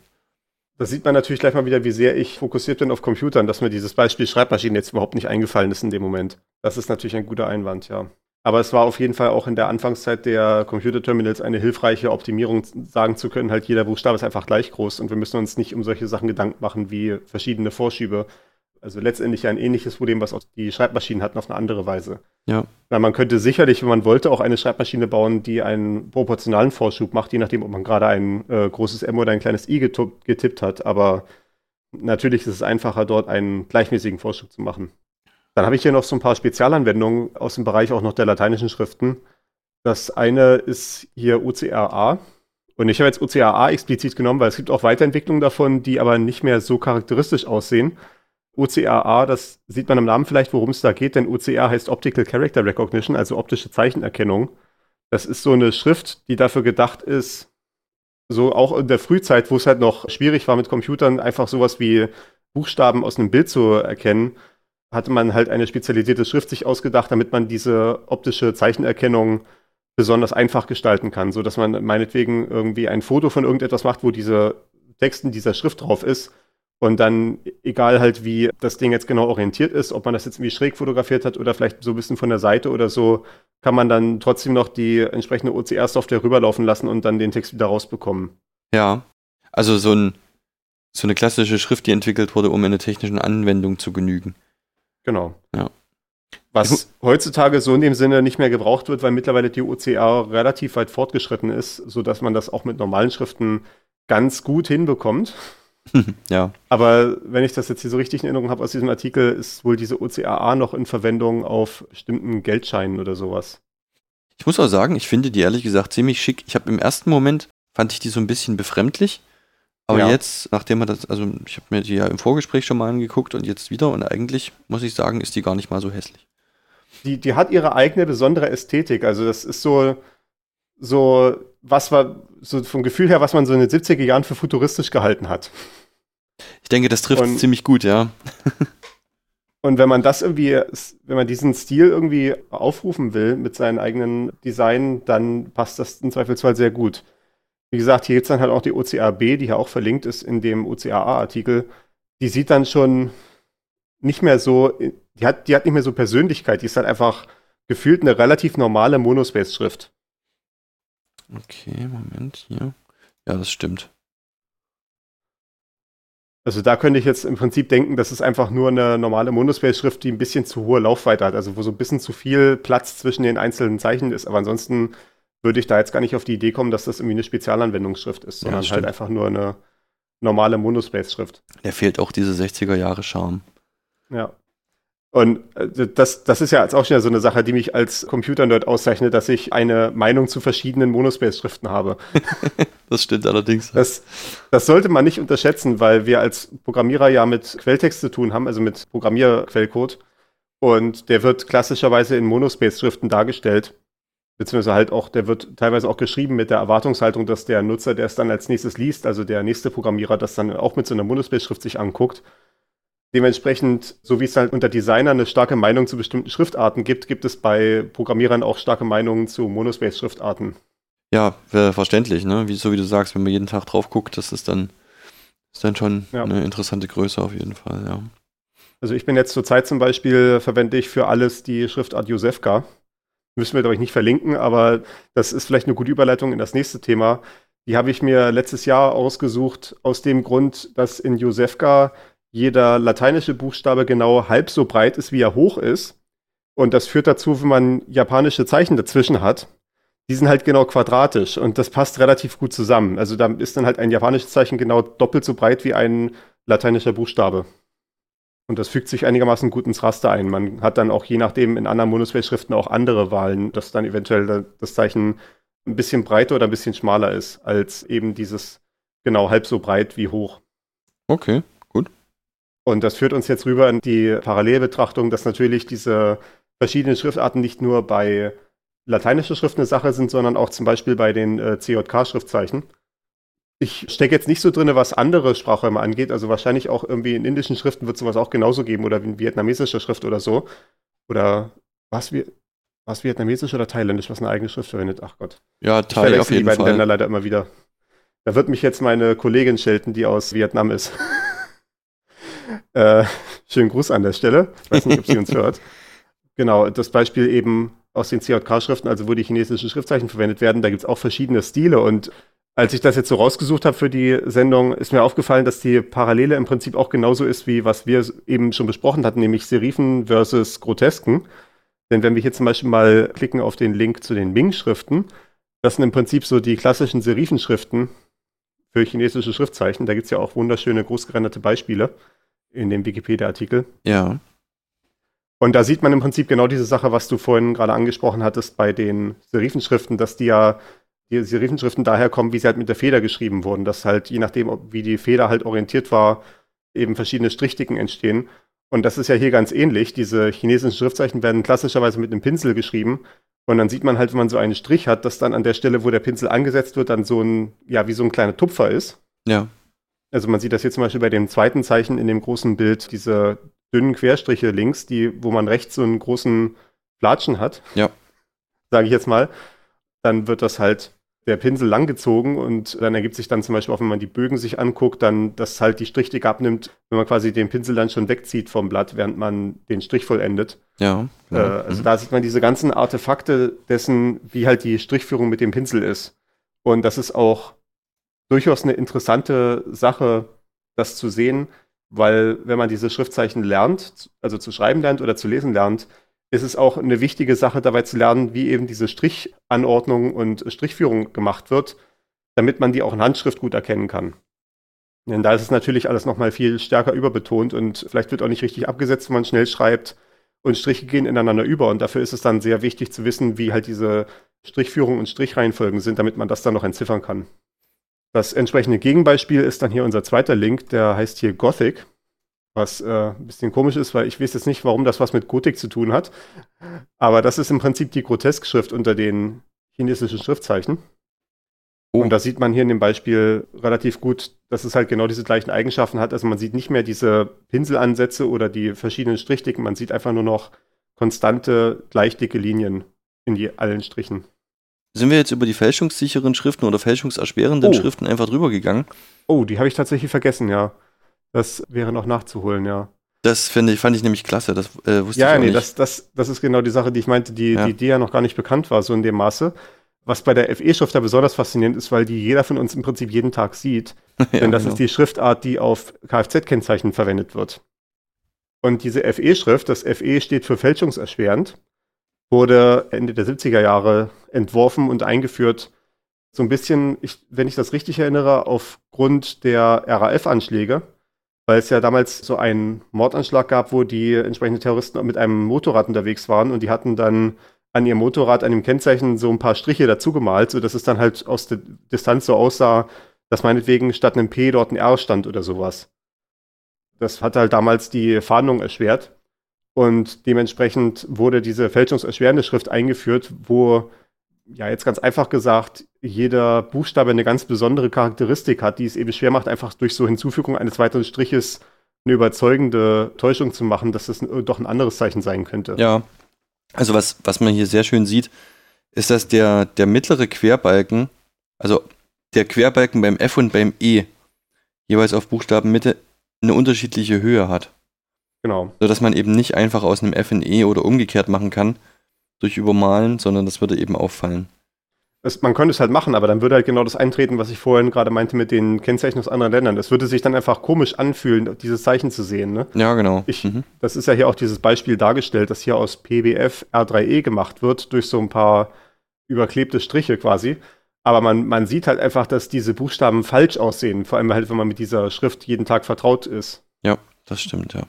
Da sieht man natürlich gleich mal wieder, wie sehr ich fokussiert bin auf Computern, dass mir dieses Beispiel Schreibmaschinen jetzt überhaupt nicht eingefallen ist in dem Moment. Das ist natürlich ein guter Einwand, ja. Aber es war auf jeden Fall auch in der Anfangszeit der Computerterminals eine hilfreiche Optimierung, sagen zu können, halt jeder Buchstabe ist einfach gleich groß und wir müssen uns nicht um solche Sachen Gedanken machen wie verschiedene Vorschübe. Also letztendlich ein ähnliches Problem, was auch die Schreibmaschinen hatten, auf eine andere Weise. Ja. Na, man könnte sicherlich, wenn man wollte, auch eine Schreibmaschine bauen, die einen proportionalen Vorschub macht, je nachdem, ob man gerade ein äh, großes M oder ein kleines I getippt hat. Aber natürlich ist es einfacher, dort einen gleichmäßigen Vorschub zu machen. Dann habe ich hier noch so ein paar Spezialanwendungen aus dem Bereich auch noch der lateinischen Schriften. Das eine ist hier OCRA. Und ich habe jetzt OCRA explizit genommen, weil es gibt auch Weiterentwicklungen davon, die aber nicht mehr so charakteristisch aussehen. OCRA, das sieht man im Namen vielleicht, worum es da geht, denn OCR heißt Optical Character Recognition, also optische Zeichenerkennung. Das ist so eine Schrift, die dafür gedacht ist, so auch in der Frühzeit, wo es halt noch schwierig war mit Computern, einfach sowas wie Buchstaben aus einem Bild zu erkennen, hatte man halt eine spezialisierte Schrift sich ausgedacht, damit man diese optische Zeichenerkennung besonders einfach gestalten kann, so dass man meinetwegen irgendwie ein Foto von irgendetwas macht, wo diese Text in dieser Schrift drauf ist Und dann, egal halt, wie das Ding jetzt genau orientiert ist, ob man das jetzt irgendwie schräg fotografiert hat oder vielleicht so ein bisschen von der Seite oder so, kann man dann trotzdem noch die entsprechende OCR-Software rüberlaufen lassen und dann den Text wieder rausbekommen. Ja. Also so, ein, so eine klassische Schrift, die entwickelt wurde, um in einer technischen Anwendung zu genügen. Genau. Ja. Was heutzutage so in dem Sinne nicht mehr gebraucht wird, weil mittlerweile die OCR relativ weit fortgeschritten ist, sodass man das auch mit normalen Schriften ganz gut hinbekommt. ja. Aber wenn ich das jetzt hier so richtig in Erinnerung habe aus diesem Artikel, ist wohl diese OCAA noch in Verwendung auf bestimmten Geldscheinen oder sowas. Ich muss auch sagen, ich finde die ehrlich gesagt ziemlich schick. Ich habe im ersten Moment fand ich die so ein bisschen befremdlich. Aber Ja. jetzt, nachdem man das, also ich habe mir die ja im Vorgespräch schon mal angeguckt und jetzt wieder und eigentlich muss ich sagen, ist die gar nicht mal so hässlich. Die, die hat ihre eigene besondere Ästhetik. Also das ist so, so, was war, so vom Gefühl her, was man so in den 70er Jahren für futuristisch gehalten hat. Ich denke, das trifft Und- ziemlich gut, ja. Und wenn man das irgendwie, wenn man diesen Stil irgendwie aufrufen will mit seinem eigenen Design, dann passt das im Zweifelsfall sehr gut. Wie gesagt, hier gibt's dann halt auch die OCAB, die hier auch verlinkt ist in dem OCAA-Artikel. Die sieht dann schon nicht mehr so, die hat, die hat nicht mehr so Persönlichkeit, die ist halt einfach gefühlt eine relativ normale Monospace-Schrift. Okay, Moment, hier. Ja, das stimmt. Also da könnte ich jetzt im Prinzip denken, das ist einfach nur eine normale Monospace-Schrift, die ein bisschen zu hohe Laufweite hat, also wo so ein bisschen zu viel Platz zwischen den einzelnen Zeichen ist. Aber ansonsten würde ich da jetzt gar nicht auf die Idee kommen, dass das irgendwie eine Spezialanwendungsschrift ist, Ja, sondern das halt einfach nur eine normale Monospace-Schrift. Der fehlt auch diese 60er Jahre Charme. Ja. Und äh, das, das ist ja jetzt auch schon so eine Sache, die mich als Computer-Nerd auszeichnet, dass ich eine Meinung zu verschiedenen Monospace-Schriften habe. Das stimmt allerdings. Das, das sollte man nicht unterschätzen, weil wir als Programmierer ja mit Quelltext zu tun haben, also mit Programmierquellcode. Und der wird klassischerweise in Monospace-Schriften dargestellt. Beziehungsweise halt auch, der wird teilweise auch geschrieben mit der Erwartungshaltung, dass der Nutzer, der es dann als nächstes liest, also der nächste Programmierer, das dann auch mit so einer Monospace-Schrift sich anguckt. Dementsprechend, so wie es halt unter Designern eine starke Meinung zu bestimmten Schriftarten gibt, gibt es bei Programmierern auch starke Meinungen zu Monospace-Schriftarten. Ja, verständlich, ne? Wie, so wie du sagst, wenn man jeden Tag drauf guckt, das ist dann, ist dann schon Ja. eine interessante Größe auf jeden Fall, ja. Also ich bin jetzt zurzeit zum Beispiel, verwende ich für alles die Schriftart Josefka. Müssen wir, glaube ich, nicht verlinken, aber das ist vielleicht eine gute Überleitung in das nächste Thema. Die habe ich mir letztes Jahr ausgesucht, aus dem Grund, dass in Josefka jeder lateinische Buchstabe genau halb so breit ist, wie er hoch ist. Und das führt dazu, wenn man japanische Zeichen dazwischen hat, die sind halt genau quadratisch und das passt relativ gut zusammen. Also da ist dann halt ein japanisches Zeichen genau doppelt so breit wie ein lateinischer Buchstabe. Und das fügt sich einigermaßen gut ins Raster ein. Man hat dann auch je nachdem in anderen Monospace-Schriften auch andere Wahlen, dass dann eventuell da- das Zeichen ein bisschen breiter oder ein bisschen schmaler ist, als eben dieses genau halb so breit wie hoch. Okay. Und das führt uns jetzt rüber in die Parallelbetrachtung, dass natürlich diese verschiedenen Schriftarten nicht nur bei lateinischer Schrift eine Sache sind, sondern auch zum Beispiel bei den äh, CJK-Schriftzeichen. Ich stecke jetzt nicht so drin, was andere Sprachräume angeht. Also wahrscheinlich auch irgendwie in indischen Schriften wird sowas auch genauso geben oder in vietnamesischer Schrift oder so. Oder was, wir, was vietnamesisch oder thailändisch, was eine eigene Schrift verwendet? Ach Gott. Ja, Ich Thai auf die jeden beiden Länder Fall. leider immer wieder. Da wird mich jetzt meine Kollegin schelten, die aus Vietnam ist. Äh, schönen Gruß an der Stelle. Ich weiß nicht, ob sie uns hört. Genau, das Beispiel eben aus den CJK-Schriften, also wo die chinesischen Schriftzeichen verwendet werden, da gibt es auch verschiedene Stile. Und als ich das jetzt so rausgesucht habe für die Sendung, ist mir aufgefallen, dass die Parallele im Prinzip auch genauso ist, wie was wir eben schon besprochen hatten, nämlich Serifen versus Grotesken. Denn wenn wir hier zum Beispiel mal klicken auf den Link zu den Ming-Schriften, das sind im Prinzip so die klassischen Serifenschriften für chinesische Schriftzeichen. Da gibt es ja auch wunderschöne großgerenderte Beispiele in dem Wikipedia-Artikel. Ja, Und da sieht man im Prinzip genau diese Sache, was du vorhin gerade angesprochen hattest bei den Serifenschriften, dass die ja die Serifenschriften daher kommen, wie sie halt mit der Feder geschrieben wurden, dass halt je nachdem, ob, wie die Feder halt orientiert war, eben verschiedene Strichdicken entstehen. Und das ist ja hier ganz ähnlich. Diese chinesischen Schriftzeichen werden klassischerweise mit einem Pinsel geschrieben. Und dann sieht man halt, wenn man so einen Strich hat, dass dann an der Stelle, wo der Pinsel angesetzt wird, dann so ein, ja, wie so ein kleiner Tupfer ist. ja, Also man sieht das hier zum Beispiel bei dem zweiten Zeichen in dem großen Bild, diese dünnen Querstriche links, die, wo man rechts so einen großen Flatschen hat. Ja. Sage ich jetzt mal. Dann wird das halt der Pinsel langgezogen und dann ergibt sich dann zum Beispiel auch, wenn man die Bögen sich anguckt, dann, dass halt die Strichdicke abnimmt, wenn man quasi den Pinsel dann schon wegzieht vom Blatt, während man den Strich vollendet. Ja. Äh, also mhm. da sieht man diese ganzen Artefakte dessen, wie halt die Strichführung mit dem Pinsel ist. Und das ist auch durchaus eine interessante Sache, das zu sehen, weil wenn man diese Schriftzeichen lernt, also zu schreiben lernt oder zu lesen lernt, ist es auch eine wichtige Sache dabei zu lernen, wie eben diese Strichanordnung und Strichführung gemacht wird, damit man die auch in Handschrift gut erkennen kann. Denn da ist es natürlich alles nochmal viel stärker überbetont und vielleicht wird auch nicht richtig abgesetzt, wenn man schnell schreibt und Striche gehen ineinander über. Und dafür ist es dann sehr wichtig zu wissen, wie halt diese Strichführung und Strichreihenfolgen sind, damit man das dann noch entziffern kann. Das entsprechende Gegenbeispiel ist dann hier unser zweiter Link, der heißt hier Gothic. Was äh, ein bisschen komisch ist, weil ich weiß jetzt nicht, warum das was mit Gotik zu tun hat. Aber das ist im Prinzip die Grotesk-Schrift unter den chinesischen Schriftzeichen. Oh. Und da sieht man hier in dem Beispiel relativ gut, dass es halt genau diese gleichen Eigenschaften hat. Also man sieht nicht mehr diese Pinselansätze oder die verschiedenen Strichdicken, man sieht einfach nur noch konstante, gleich dicke Linien in die, allen Strichen. Sind wir jetzt über die fälschungssicheren Schriften oder fälschungserschwerenden oh. Schriften einfach drüber gegangen? Oh, die habe ich tatsächlich vergessen, ja. Das wäre noch nachzuholen, ja. Das finde ich, fand ich nämlich klasse. Das äh, wusste ja, ich auch nee, nicht. Das, das, das ist genau die Sache, die ich meinte, die, ja. die Idee ja noch gar nicht bekannt war, so in dem Maße. Was bei der FE-Schrift da besonders faszinierend ist, weil die jeder von uns im Prinzip jeden Tag sieht. ja, Denn das genau. ist die Schriftart, die auf Kfz-Kennzeichen verwendet wird. Und diese FE-Schrift, das FE steht für fälschungserschwerend, wurde Ende der 70er Jahre entworfen und eingeführt, so ein bisschen, ich, wenn ich das richtig erinnere, aufgrund der RAF-Anschläge weil es ja damals so einen Mordanschlag gab, wo die entsprechenden Terroristen mit einem Motorrad unterwegs waren und die hatten dann an ihrem Motorrad, an dem Kennzeichen so ein paar Striche dazu gemalt, sodass es dann halt aus der Distanz so aussah, dass meinetwegen statt einem P dort ein R stand oder sowas. Das hat halt damals die Fahndung erschwert. Und dementsprechend wurde diese fälschungserschwerende Schrift eingeführt, wo ja, jetzt ganz einfach gesagt, jeder Buchstabe eine ganz besondere Charakteristik hat, die es eben schwer macht, einfach durch so Hinzufügung eines weiteren Striches eine überzeugende Täuschung zu machen, dass es doch ein anderes Zeichen sein könnte. Ja. Also was, was man hier sehr schön sieht, ist, dass der, der mittlere Querbalken, also der Querbalken beim F und beim E, jeweils auf Buchstabenmitte eine unterschiedliche Höhe hat. Genau. Sodass man eben nicht einfach aus einem F in E oder umgekehrt machen kann, durch Übermalen, sondern das würde eben auffallen. Es, man könnte es halt machen, aber dann würde halt genau das eintreten, was ich vorhin gerade meinte mit den Kennzeichen aus anderen Ländern. Es würde sich dann einfach komisch anfühlen, dieses Zeichen zu sehen. Ne? Ja, genau. Ich, mhm. Das ist ja hier auch dieses Beispiel dargestellt, dass hier aus PBF R3E gemacht wird, durch so ein paar überklebte Striche quasi. Aber man, man sieht halt einfach, dass diese Buchstaben falsch aussehen, vor allem halt, wenn man mit dieser Schrift jeden Tag vertraut ist. Ja, das stimmt, ja.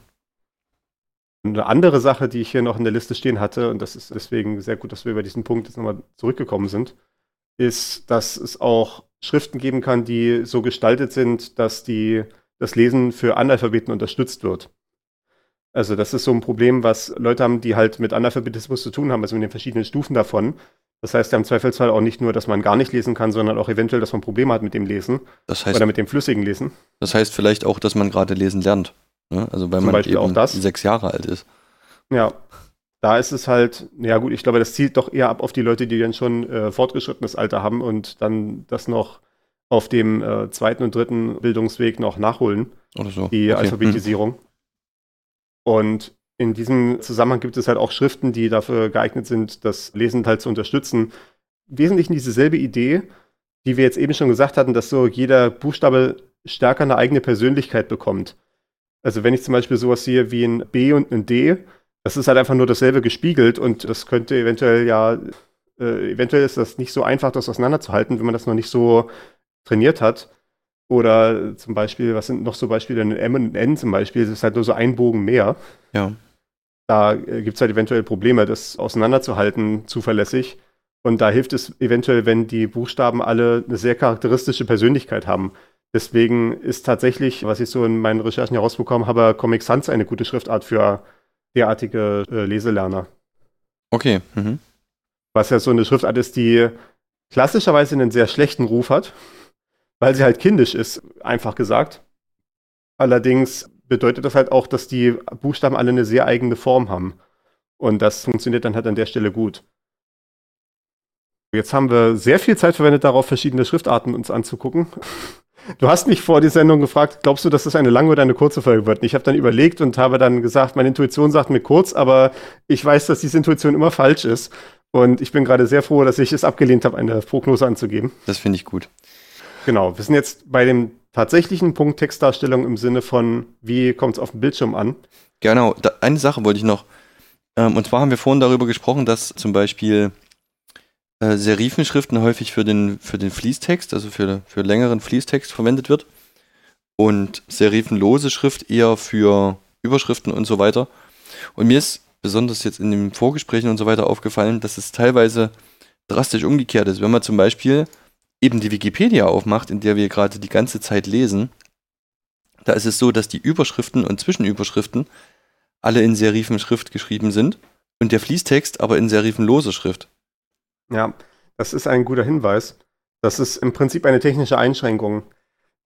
Eine andere Sache, die ich hier noch in der Liste stehen hatte, und das ist deswegen sehr gut, dass wir über diesen Punkt jetzt nochmal zurückgekommen sind, ist, dass es auch Schriften geben kann, die so gestaltet sind, dass die, das Lesen für Analphabeten unterstützt wird. Also das ist so ein Problem, was Leute haben, die halt mit Analphabetismus zu tun haben, also mit den verschiedenen Stufen davon. Das heißt ja im Zweifelsfall auch nicht nur, dass man gar nicht lesen kann, sondern auch eventuell, dass man Probleme hat mit dem Lesen. Das heißt, oder mit dem flüssigen Lesen. Das heißt vielleicht auch, dass man gerade lesen lernt. Ne? Also weil Zum man Beispiel eben auch das. sechs Jahre alt ist. Ja, da ist es halt, ja gut, ich glaube, das zielt doch eher ab auf die Leute, die dann schon äh, fortgeschrittenes Alter haben und dann das noch auf dem äh, zweiten und dritten Bildungsweg noch nachholen. Oder so. Die okay. Alphabetisierung. Hm. Und in diesem Zusammenhang gibt es halt auch Schriften, die dafür geeignet sind, das Lesen halt zu unterstützen. Wesentlich dieselbe Idee, die wir jetzt eben schon gesagt hatten, dass so jeder Buchstabe stärker eine eigene Persönlichkeit bekommt. Also wenn ich zum Beispiel sowas sehe wie ein B und ein D, das ist halt einfach nur dasselbe gespiegelt und das könnte eventuell ja, äh, eventuell ist das nicht so einfach, das auseinanderzuhalten, wenn man das noch nicht so trainiert hat. Oder zum Beispiel, was sind noch so Beispiele? Ein M und ein N zum Beispiel, das ist halt nur so ein Bogen mehr. Ja. Da äh, gibt es halt eventuell Probleme, das auseinanderzuhalten, zuverlässig. Und da hilft es eventuell, wenn die Buchstaben alle eine sehr charakteristische Persönlichkeit haben. Deswegen ist tatsächlich, was ich so in meinen Recherchen herausbekommen habe, Comic Sans eine gute Schriftart für derartige äh, Leselerner. Okay. Mhm. Was ja so eine Schriftart ist, die klassischerweise einen sehr schlechten Ruf hat, weil sie halt kindisch ist, einfach gesagt. Allerdings bedeutet das halt auch, dass die Buchstaben alle eine sehr eigene Form haben. Und das funktioniert dann halt an der Stelle gut. Jetzt haben wir sehr viel Zeit verwendet darauf, verschiedene Schriftarten uns anzugucken. Du hast mich vor der Sendung gefragt, glaubst du, dass das eine lange oder eine kurze Folge wird? Und ich habe dann überlegt und habe dann gesagt, meine Intuition sagt mir kurz, aber ich weiß, dass diese Intuition immer falsch ist. Und ich bin gerade sehr froh, dass ich es abgelehnt habe, eine Prognose anzugeben. Das finde ich gut. Genau, wir sind jetzt bei dem tatsächlichen Punkt Textdarstellung im Sinne von, wie kommt es auf dem Bildschirm an? Genau, da, eine Sache wollte ich noch. Ähm, und zwar haben wir vorhin darüber gesprochen, dass zum Beispiel äh, Serifenschriften häufig für den, für den Fließtext, also für, für längeren Fließtext verwendet wird. Und serifenlose Schrift eher für Überschriften und so weiter. Und mir ist besonders jetzt in den Vorgesprächen und so weiter aufgefallen, dass es teilweise drastisch umgekehrt ist. Wenn man zum Beispiel eben die Wikipedia aufmacht, in der wir gerade die ganze Zeit lesen, da ist es so, dass die Überschriften und Zwischenüberschriften alle in Serifenschrift geschrieben sind und der Fließtext aber in serifenlose Schrift. Ja, das ist ein guter Hinweis. Das ist im Prinzip eine technische Einschränkung.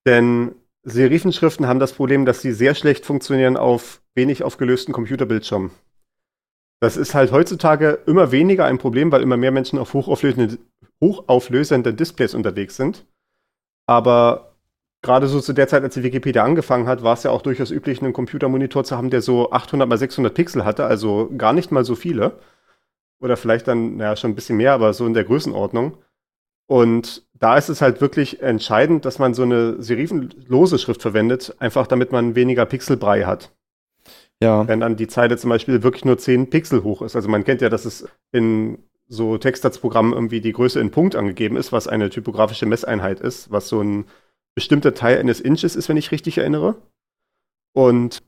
Denn Serifenschriften haben das Problem, dass sie sehr schlecht funktionieren auf wenig aufgelösten Computerbildschirmen. Das ist halt heutzutage immer weniger ein Problem, weil immer mehr Menschen auf hochauflösenden, hochauflösenden Displays unterwegs sind. Aber gerade so zu der Zeit, als die Wikipedia angefangen hat, war es ja auch durchaus üblich, einen Computermonitor zu haben, der so 800 mal 600 Pixel hatte, also gar nicht mal so viele. Oder vielleicht dann, naja, schon ein bisschen mehr, aber so in der Größenordnung. Und da ist es halt wirklich entscheidend, dass man so eine serifenlose Schrift verwendet, einfach damit man weniger Pixelbrei hat. Ja. Wenn dann die Zeile zum Beispiel wirklich nur 10 Pixel hoch ist. Also man kennt ja, dass es in so Textsatzprogrammen irgendwie die Größe in Punkt angegeben ist, was eine typografische Messeinheit ist, was so ein bestimmter Teil eines Inches ist, wenn ich richtig erinnere. Und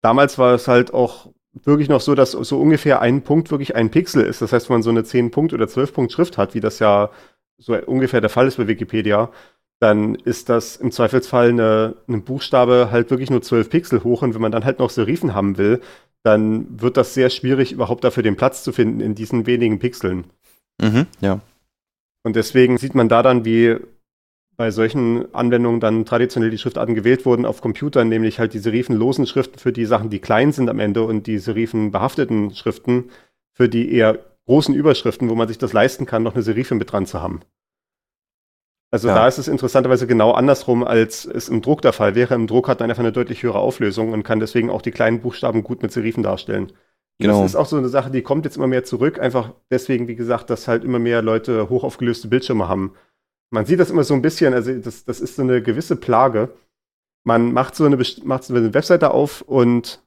damals war es halt auch wirklich noch so, dass so ungefähr ein Punkt wirklich ein Pixel ist. Das heißt, wenn man so eine 10-Punkt- oder 12-Punkt-Schrift hat, wie das ja so ungefähr der Fall ist bei Wikipedia, dann ist das im Zweifelsfall eine, ein Buchstabe halt wirklich nur 12 Pixel hoch. Und wenn man dann halt noch Serifen haben will, dann wird das sehr schwierig, überhaupt dafür den Platz zu finden in diesen wenigen Pixeln. Mhm, ja. Und deswegen sieht man da dann, wie bei solchen Anwendungen dann traditionell die Schriftarten gewählt wurden auf Computern, nämlich halt die serifenlosen Schriften für die Sachen, die klein sind am Ende und die serifenbehafteten Schriften für die eher großen Überschriften, wo man sich das leisten kann, noch eine Serife mit dran zu haben. Also ja. da ist es interessanterweise genau andersrum, als es im Druck der Fall wäre. Im Druck hat man einfach eine deutlich höhere Auflösung und kann deswegen auch die kleinen Buchstaben gut mit Serifen darstellen. Genau. Das ist auch so eine Sache, die kommt jetzt immer mehr zurück, einfach deswegen, wie gesagt, dass halt immer mehr Leute hochaufgelöste Bildschirme haben man sieht das immer so ein bisschen, also das, das ist so eine gewisse Plage. Man macht so eine, macht so eine Webseite auf und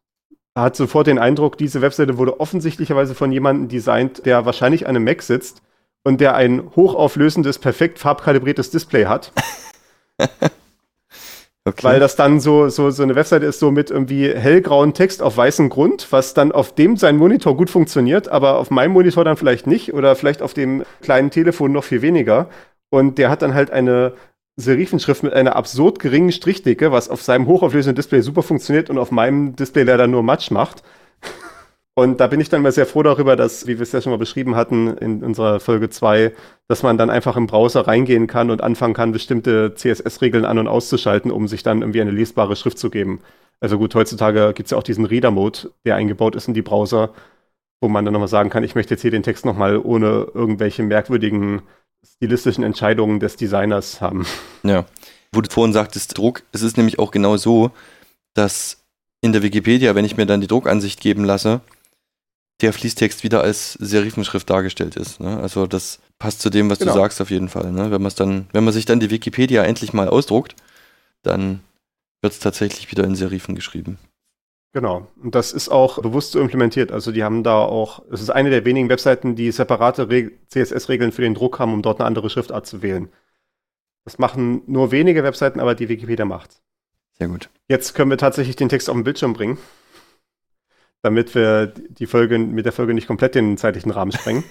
hat sofort den Eindruck, diese Webseite wurde offensichtlicherweise von jemandem designt, der wahrscheinlich an einem Mac sitzt und der ein hochauflösendes, perfekt farbkalibriertes Display hat. okay. Weil das dann so, so, so eine Webseite ist, so mit irgendwie hellgrauen Text auf weißem Grund, was dann auf dem sein Monitor gut funktioniert, aber auf meinem Monitor dann vielleicht nicht oder vielleicht auf dem kleinen Telefon noch viel weniger. Und der hat dann halt eine Serifenschrift mit einer absurd geringen Strichdicke, was auf seinem hochauflösenden Display super funktioniert und auf meinem Display leider nur Matsch macht. Und da bin ich dann mal sehr froh darüber, dass, wie wir es ja schon mal beschrieben hatten in unserer Folge 2, dass man dann einfach im Browser reingehen kann und anfangen kann, bestimmte CSS-Regeln an- und auszuschalten, um sich dann irgendwie eine lesbare Schrift zu geben. Also gut, heutzutage gibt es ja auch diesen Reader-Mode, der eingebaut ist in die Browser, wo man dann nochmal sagen kann, ich möchte jetzt hier den Text nochmal ohne irgendwelche merkwürdigen stilistischen Entscheidungen des Designers haben. Ja, wo du vorhin sagtest, Druck, es ist nämlich auch genau so, dass in der Wikipedia, wenn ich mir dann die Druckansicht geben lasse, der Fließtext wieder als Serifenschrift dargestellt ist. Ne? Also das passt zu dem, was genau. du sagst auf jeden Fall. Ne? Wenn man dann, wenn man sich dann die Wikipedia endlich mal ausdruckt, dann wird es tatsächlich wieder in Serifen geschrieben. Genau. Und das ist auch bewusst so implementiert. Also die haben da auch, es ist eine der wenigen Webseiten, die separate CSS-Regeln für den Druck haben, um dort eine andere Schriftart zu wählen. Das machen nur wenige Webseiten, aber die Wikipedia macht. Sehr gut. Jetzt können wir tatsächlich den Text auf den Bildschirm bringen, damit wir die Folge mit der Folge nicht komplett den zeitlichen Rahmen sprengen.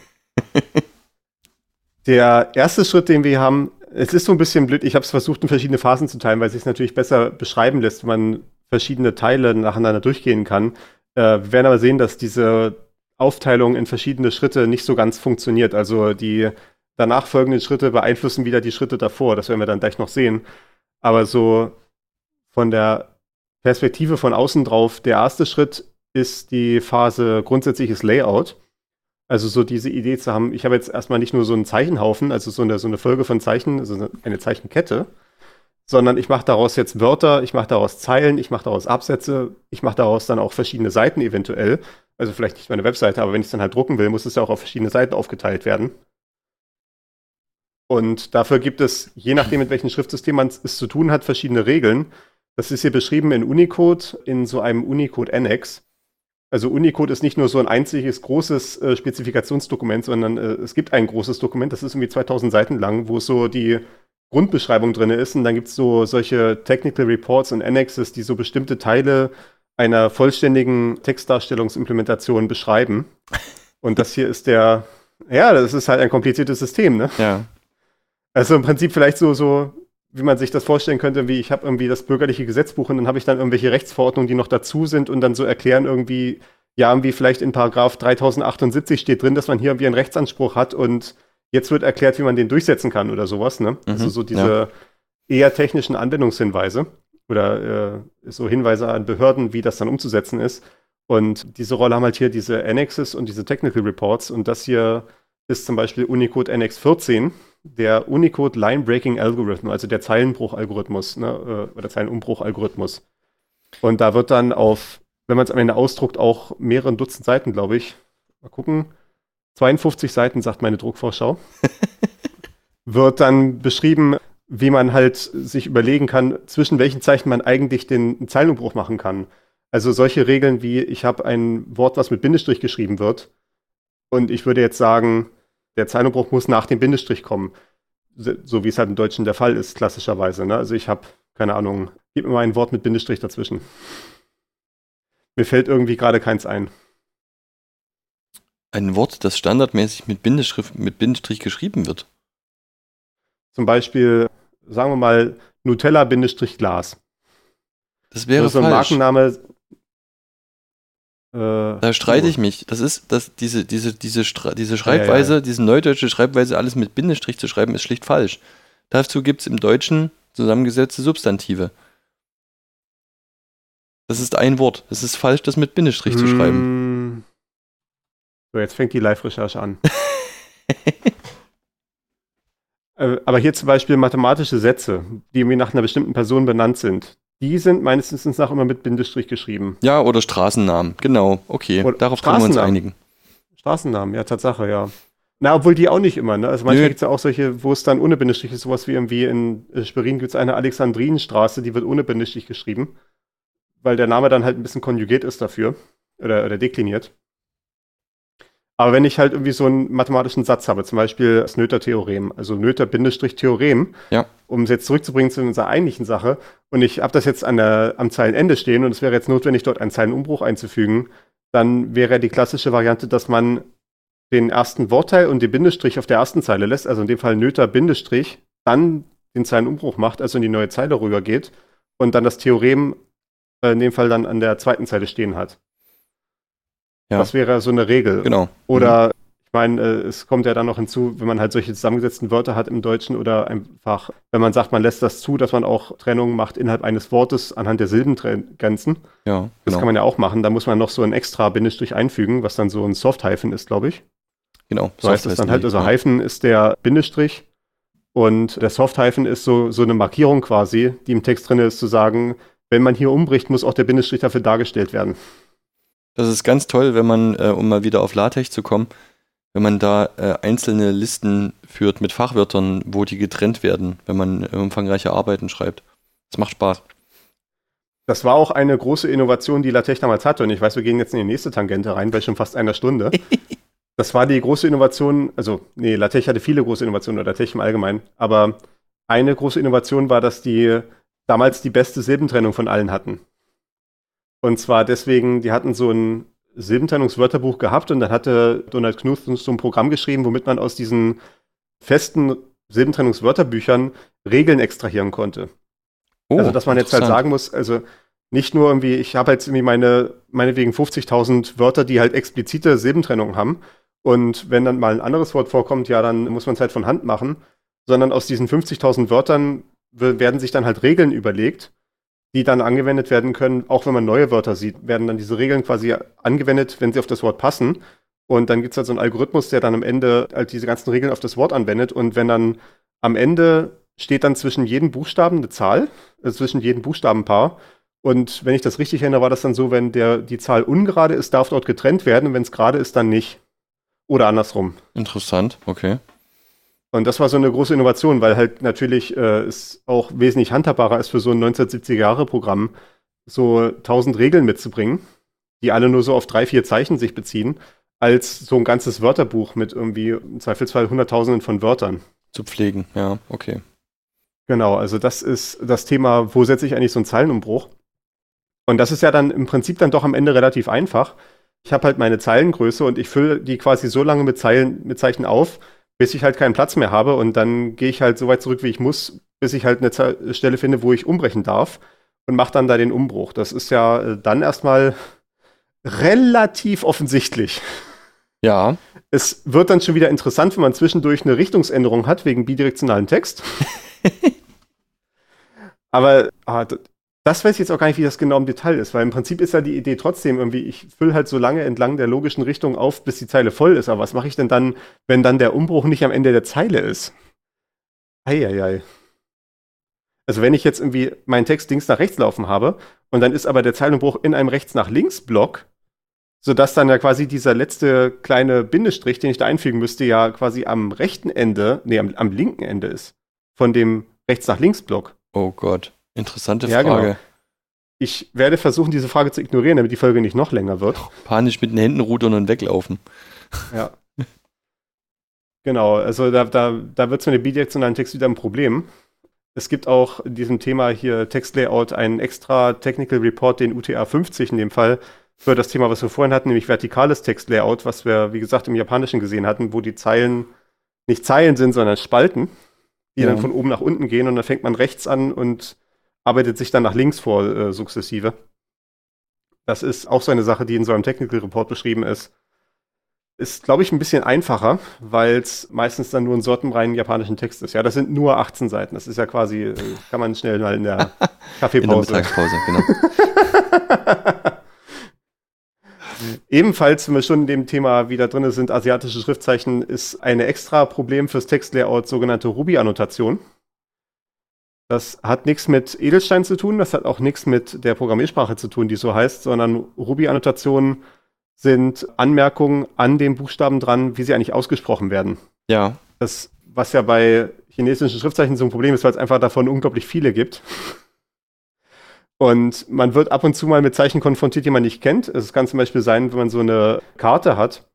der erste Schritt, den wir haben, es ist so ein bisschen blöd, ich habe es versucht, in verschiedene Phasen zu teilen, weil es sich natürlich besser beschreiben lässt, wenn man verschiedene Teile nacheinander durchgehen kann. Äh, wir werden aber sehen, dass diese Aufteilung in verschiedene Schritte nicht so ganz funktioniert. Also die danach folgenden Schritte beeinflussen wieder die Schritte davor. Das werden wir dann gleich noch sehen. Aber so von der Perspektive von außen drauf, der erste Schritt ist die Phase grundsätzliches Layout. Also so diese Idee zu haben, ich habe jetzt erstmal nicht nur so einen Zeichenhaufen, also so eine, so eine Folge von Zeichen, also eine Zeichenkette, sondern ich mache daraus jetzt Wörter, ich mache daraus Zeilen, ich mache daraus Absätze, ich mache daraus dann auch verschiedene Seiten eventuell. Also vielleicht nicht meine Webseite, aber wenn ich es dann halt drucken will, muss es ja auch auf verschiedene Seiten aufgeteilt werden. Und dafür gibt es, je nachdem, mit welchem Schriftsystem man es zu tun hat, verschiedene Regeln. Das ist hier beschrieben in Unicode, in so einem Unicode-Annex. Also Unicode ist nicht nur so ein einziges großes äh, Spezifikationsdokument, sondern äh, es gibt ein großes Dokument, das ist irgendwie 2000 Seiten lang, wo so die Grundbeschreibung drin ist. Und dann gibt es so solche Technical Reports und Annexes, die so bestimmte Teile einer vollständigen Textdarstellungsimplementation beschreiben. Und das hier ist der, ja, das ist halt ein kompliziertes System, ne? Ja. Also im Prinzip vielleicht so, so wie man sich das vorstellen könnte, wie ich habe irgendwie das bürgerliche Gesetzbuch und dann habe ich dann irgendwelche Rechtsverordnungen, die noch dazu sind und dann so erklären irgendwie, ja, irgendwie vielleicht in Paragraph 3078 steht drin, dass man hier irgendwie einen Rechtsanspruch hat und jetzt wird erklärt, wie man den durchsetzen kann oder sowas, ne? Also mhm, also so diese ja. eher technischen Anwendungshinweise oder äh, so Hinweise an Behörden, wie das dann umzusetzen ist. Und diese Rolle haben halt hier diese Annexes und diese Technical Reports und das hier ist zum Beispiel Unicode Annex 14 der Unicode Line Breaking Algorithm, also der Zeilenbruch-Algorithmus ne, äh, oder Zeilenumbruch-Algorithmus. Und da wird dann auf, wenn man es am Ende ausdruckt, auch mehrere Dutzend Seiten, glaube ich. Mal gucken. 52 Seiten, sagt meine Druckvorschau. wird dann beschrieben, wie man halt sich überlegen kann, zwischen welchen Zeichen man eigentlich den Zeilenumbruch machen kann. Also solche Regeln wie, ich habe ein Wort, was mit Bindestrich geschrieben wird. Und ich würde jetzt sagen, der Zeilenbruch muss nach dem Bindestrich kommen. So wie es halt im Deutschen der Fall ist, klassischerweise. Ne? Also ich habe, keine Ahnung, gib mir mal ein Wort mit Bindestrich dazwischen. Mir fällt irgendwie gerade keins ein. Ein Wort, das standardmäßig mit, Bindestrich, mit Bindestrich geschrieben wird. Zum Beispiel, sagen wir mal, Nutella-Glas. Das wäre so ein falsch. Markenname, äh, da streite ich mich. Das ist, das, diese, diese, diese, diese Schreibweise, ja, ja, ja. diese neudeutsche Schreibweise, alles mit Bindestrich zu schreiben, ist schlicht falsch. Dazu gibt es im Deutschen zusammengesetzte Substantive. Das ist ein Wort. Es ist falsch, das mit Bindestrich mmh. zu schreiben. So, jetzt fängt die Live-Recherche an. Äh, aber hier zum Beispiel mathematische Sätze, die irgendwie nach einer bestimmten Person benannt sind die sind meines Wissens nach immer mit Bindestrich geschrieben. Ja, oder Straßennamen, genau. Okay, oder darauf können wir uns einigen. Straßennamen, ja, Tatsache, ja. Na, obwohl die auch nicht immer, ne? Also manchmal gibt es ja auch solche, wo es dann ohne Bindestrich ist, sowas wie irgendwie in äh, Schwerin gibt es eine Alexandrinenstraße, die wird ohne Bindestrich geschrieben, weil der Name dann halt ein bisschen konjugiert ist dafür oder, oder dekliniert. Aber wenn ich halt irgendwie so einen mathematischen Satz habe, zum Beispiel das Noether-Theorem, also Noether-Theorem, ja. um es jetzt zurückzubringen zu unserer eigentlichen Sache, und ich habe das jetzt an der, am Zeilenende stehen und es wäre jetzt notwendig, dort einen Zeilenumbruch einzufügen, dann wäre die klassische Variante, dass man den ersten Wortteil und den Bindestrich auf der ersten Zeile lässt, also in dem Fall Noether-Bindestrich, dann den Zeilenumbruch macht, also in die neue Zeile rübergeht und dann das Theorem äh, in dem Fall dann an der zweiten Zeile stehen hat. Ja. Das wäre so eine Regel. Genau. Oder mhm. ich meine, äh, es kommt ja dann noch hinzu, wenn man halt solche zusammengesetzten Wörter hat im Deutschen oder einfach, wenn man sagt, man lässt das zu, dass man auch Trennungen macht innerhalb eines Wortes anhand der Silbengrenzen. Ja. Genau. Das kann man ja auch machen. Da muss man noch so ein extra Bindestrich einfügen, was dann so ein Soft-Hyphen ist, glaube ich. Genau. So heißt es dann halt, also ja. Hyphen ist der Bindestrich und der Soft-Hyphen ist so, so eine Markierung quasi, die im Text drin ist, zu sagen, wenn man hier umbricht, muss auch der Bindestrich dafür dargestellt werden. Das ist ganz toll, wenn man, äh, um mal wieder auf LaTeX zu kommen, wenn man da äh, einzelne Listen führt mit Fachwörtern, wo die getrennt werden, wenn man äh, umfangreiche Arbeiten schreibt. Das macht Spaß. Das war auch eine große Innovation, die LaTeX damals hatte. Und ich weiß, wir gehen jetzt in die nächste Tangente rein, bei schon fast einer Stunde. das war die große Innovation, also, nee, LaTeX hatte viele große Innovationen, oder LaTeX im Allgemeinen. Aber eine große Innovation war, dass die damals die beste Silbentrennung von allen hatten. Und zwar deswegen, die hatten so ein Silbentrennungswörterbuch gehabt und dann hatte Donald Knuth so ein Programm geschrieben, womit man aus diesen festen Silbentrennungswörterbüchern Regeln extrahieren konnte. Oh, also, dass man jetzt halt sagen muss, also nicht nur irgendwie, ich habe jetzt irgendwie meine, meinetwegen 50.000 Wörter, die halt explizite Silbentrennungen haben. Und wenn dann mal ein anderes Wort vorkommt, ja, dann muss man es halt von Hand machen. Sondern aus diesen 50.000 Wörtern werden sich dann halt Regeln überlegt, die dann angewendet werden können, auch wenn man neue Wörter sieht, werden dann diese Regeln quasi angewendet, wenn sie auf das Wort passen. Und dann gibt es halt so einen Algorithmus, der dann am Ende halt diese ganzen Regeln auf das Wort anwendet. Und wenn dann am Ende steht dann zwischen jedem Buchstaben eine Zahl, also zwischen jedem Buchstabenpaar. Und wenn ich das richtig erinnere, war das dann so, wenn der, die Zahl ungerade ist, darf dort getrennt werden und wenn es gerade ist, dann nicht. Oder andersrum. Interessant, okay. Und das war so eine große Innovation, weil halt natürlich äh, es auch wesentlich handhabbarer ist für so ein 1970er-Jahre-Programm, so 1000 Regeln mitzubringen, die alle nur so auf drei, vier Zeichen sich beziehen, als so ein ganzes Wörterbuch mit irgendwie im Zweifelsfall Hunderttausenden von Wörtern. Zu pflegen, ja, okay. Genau, also das ist das Thema, wo setze ich eigentlich so einen Zeilenumbruch? Und das ist ja dann im Prinzip dann doch am Ende relativ einfach. Ich habe halt meine Zeilengröße und ich fülle die quasi so lange mit Zeilen, mit Zeichen auf, bis ich halt keinen Platz mehr habe und dann gehe ich halt so weit zurück, wie ich muss, bis ich halt eine Stelle finde, wo ich umbrechen darf und mache dann da den Umbruch. Das ist ja äh, dann erstmal relativ offensichtlich. Ja. Es wird dann schon wieder interessant, wenn man zwischendurch eine Richtungsänderung hat wegen bidirektionalen Text. Aber ah, das weiß ich jetzt auch gar nicht, wie das genau im Detail ist, weil im Prinzip ist ja die Idee trotzdem irgendwie, ich fülle halt so lange entlang der logischen Richtung auf, bis die Zeile voll ist. Aber was mache ich denn dann, wenn dann der Umbruch nicht am Ende der Zeile ist? Eieiei. Also wenn ich jetzt irgendwie meinen Text links nach rechts laufen habe und dann ist aber der Zeilenumbruch in einem rechts nach links Block, sodass dann ja quasi dieser letzte kleine Bindestrich, den ich da einfügen müsste, ja quasi am rechten Ende, nee, am, am linken Ende ist von dem rechts nach links Block. Oh Gott. Interessante Ja, Frage. genau. Ich werde versuchen, diese Frage zu ignorieren, damit die Folge nicht noch länger wird. Panisch mit den Händen rudern und weglaufen. Ja. Genau, also da, da, da wird es mit dem bidirektionalen Text wieder ein Problem. Es gibt auch in diesem Thema hier Textlayout einen extra Technical Report, den UTA 50 in dem Fall, für das Thema, was wir vorhin hatten, nämlich vertikales Textlayout, was wir, wie gesagt, im Japanischen gesehen hatten, wo die Zeilen nicht Zeilen sind, sondern Spalten, die Ja. dann von oben nach unten gehen und dann fängt man rechts an und arbeitet sich dann nach links vor, äh, sukzessive. Das ist auch so eine Sache, die in so einem Technical Report beschrieben ist. Ist, glaube ich, ein bisschen einfacher, weil es meistens dann nur ein sortenreinen japanischen Text ist. Ja, das sind nur 18 Seiten. Das ist ja quasi, äh, kann man schnell mal in der In der Kaffeepause. Mittagspause, genau. Ebenfalls, wenn wir schon in dem Thema wieder drin sind, asiatische Schriftzeichen, ist ein extra Problem fürs Textlayout sogenannte Ruby-Annotation. Das hat nichts mit Edelstein zu tun, das hat auch nichts mit der Programmiersprache zu tun, die so heißt, sondern Ruby-Annotationen sind Anmerkungen an den Buchstaben dran, wie sie eigentlich ausgesprochen werden. Ja, Das, was ja bei chinesischen Schriftzeichen so ein Problem ist, weil es einfach davon unglaublich viele gibt. Und man wird ab und zu mal mit Zeichen konfrontiert, die man nicht kennt. Es kann zum Beispiel sein, wenn man so eine Karte hat,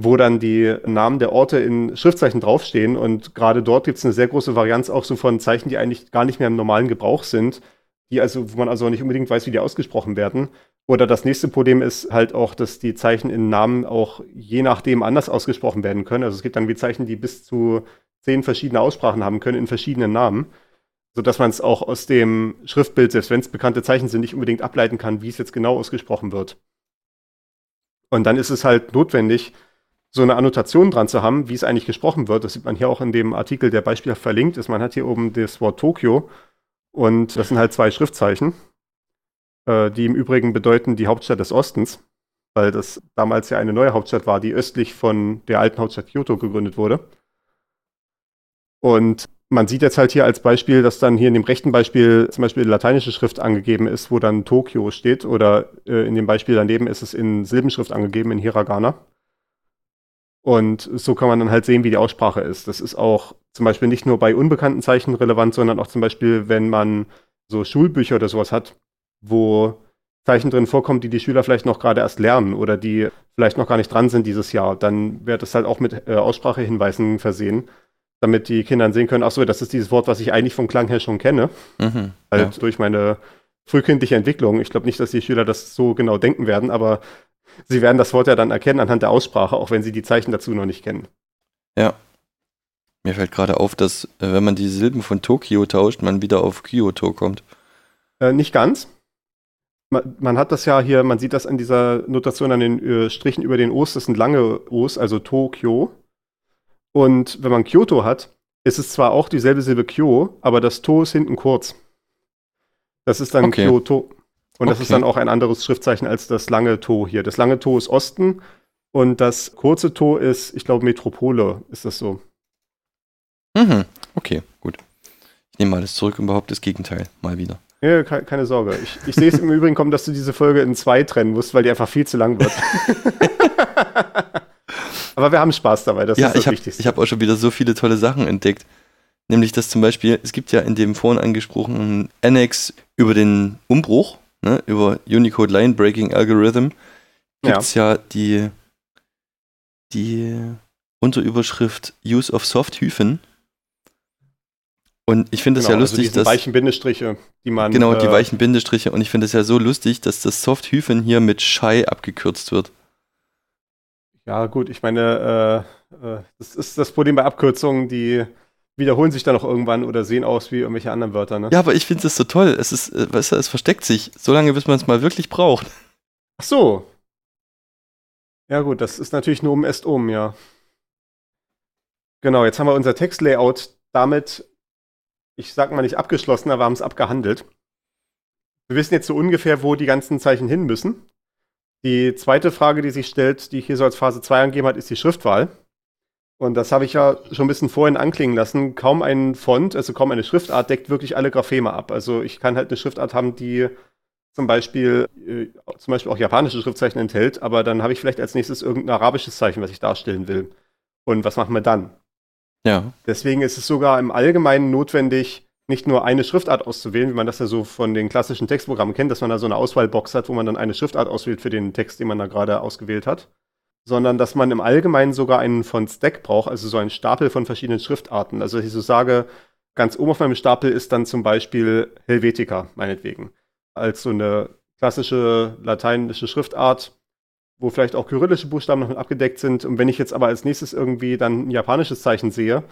wo dann die Namen der Orte in Schriftzeichen draufstehen. Und gerade dort gibt es eine sehr große Varianz auch so von Zeichen, die eigentlich gar nicht mehr im normalen Gebrauch sind, die also, wo man also nicht unbedingt weiß, wie die ausgesprochen werden. Oder das nächste Problem ist halt auch, dass die Zeichen in Namen auch je nachdem anders ausgesprochen werden können. Also es gibt dann wie Zeichen, die bis zu zehn verschiedene Aussprachen haben können in verschiedenen Namen, sodass man es auch aus dem Schriftbild, selbst wenn es bekannte Zeichen sind, nicht unbedingt ableiten kann, wie es jetzt genau ausgesprochen wird. Und dann ist es halt notwendig, so eine Annotation dran zu haben, wie es eigentlich gesprochen wird. Das sieht man hier auch in dem Artikel, der beispielhaft verlinkt ist. Man hat hier oben das Wort Tokio und das sind halt zwei Schriftzeichen, äh, die im Übrigen bedeuten die Hauptstadt des Ostens, weil das damals ja eine neue Hauptstadt war, die östlich von der alten Hauptstadt Kyoto gegründet wurde. Und man sieht jetzt halt hier als Beispiel, dass dann hier in dem rechten Beispiel zum Beispiel lateinische Schrift angegeben ist, wo dann Tokio steht, oder äh, in dem Beispiel daneben ist es in Silbenschrift angegeben, in Hiragana. Und so kann man dann halt sehen, wie die Aussprache ist. Das ist auch zum Beispiel nicht nur bei unbekannten Zeichen relevant, sondern auch zum Beispiel, wenn man so Schulbücher oder sowas hat, wo Zeichen drin vorkommen, die die Schüler vielleicht noch gerade erst lernen oder die vielleicht noch gar nicht dran sind dieses Jahr, dann wird es halt auch mit äh, Aussprachehinweisen versehen, damit die Kinder dann sehen können, ach so, das ist dieses Wort, was ich eigentlich vom Klang her schon kenne, mhm. halt durch meine frühkindliche Entwicklung. Ich glaube nicht, dass die Schüler das so genau denken werden, aber sie werden das Wort ja dann erkennen anhand der Aussprache, auch wenn sie die Zeichen dazu noch nicht kennen. ja. Mir fällt gerade auf, dass, äh, wenn man die Silben von Tokio tauscht, man wieder auf Kyoto kommt. Äh, nicht ganz. Man, man hat das ja hier, man sieht das an dieser Notation an den äh, Strichen über den O's, das sind lange O's, also Tokio. Und wenn man Kyoto hat, ist es zwar auch dieselbe Silbe Kyo, aber das To ist hinten kurz. Das ist dann Okay. Kyoto. Und das ist Okay. dann auch ein anderes Schriftzeichen als das lange To hier. Das lange To ist Osten Und das kurze To ist, ich glaube, Metropole ist das so. Mhm. Okay, gut. Ich nehme alles zurück und behaupte das Gegenteil. Mal wieder. Ja, ke keine Sorge. Ich, ich sehe es im Übrigen kommen, dass du diese Folge in zwei trennen musst, weil die einfach viel zu lang wird. Aber wir haben Spaß dabei, das ja, ist das ich habe Wichtigste. hab auch schon wieder so viele tolle Sachen entdeckt. Nämlich, dass zum Beispiel, es gibt ja in dem vorhin angesprochenen Annex über den Umbruch, ne, über Unicode Line Breaking Algorithm, Ja. gibt es ja. die, die Unterüberschrift Use of Soft Hyphen. Und ich finde es Genau, ja also lustig, diese dass. weichen Bindestriche, die man. Genau, die äh, weichen Bindestriche. Und ich finde es ja so lustig, dass das Soft Hyphen hier mit Shy abgekürzt wird. Ja, gut, ich meine, äh, äh, das ist das Problem bei Abkürzungen, die wiederholen sich dann noch irgendwann oder sehen aus wie irgendwelche anderen Wörter, ne? Ja, aber ich finde es so toll. Es ist, äh, weißt du, es versteckt sich, solange bis man es mal wirklich braucht. Ach so. Ja, gut, das ist natürlich nur um est um, ja. Genau, jetzt haben wir unser Textlayout damit, ich sag mal nicht abgeschlossen, aber haben es abgehandelt. Wir wissen jetzt so ungefähr, wo die ganzen Zeichen hin müssen. Die zweite Frage, die sich stellt, die ich hier so als Phase 2 angegeben hat, ist die Schriftwahl. Und das habe ich ja schon ein bisschen vorhin anklingen lassen. Kaum ein Font, also kaum eine Schriftart deckt wirklich alle Grapheme ab. Also ich kann halt eine Schriftart haben, die zum Beispiel, äh, zum Beispiel auch japanische Schriftzeichen enthält, aber dann habe ich vielleicht als nächstes irgendein arabisches Zeichen, was ich darstellen will. Und was machen wir dann? Ja. Deswegen ist es sogar im Allgemeinen notwendig, nicht nur eine Schriftart auszuwählen, wie man das ja so von den klassischen Textprogrammen kennt, dass man da so eine Auswahlbox hat, wo man dann eine Schriftart auswählt für den Text, den man da gerade ausgewählt hat, sondern dass man im Allgemeinen sogar einen von Stack braucht, also so einen Stapel von verschiedenen Schriftarten. Also dass ich so sage, ganz oben auf meinem Stapel ist dann zum Beispiel Helvetica, meinetwegen, als so eine klassische lateinische Schriftart, wo vielleicht auch kyrillische Buchstaben noch mit abgedeckt sind. Und wenn ich jetzt aber als nächstes irgendwie dann ein japanisches Zeichen sehe,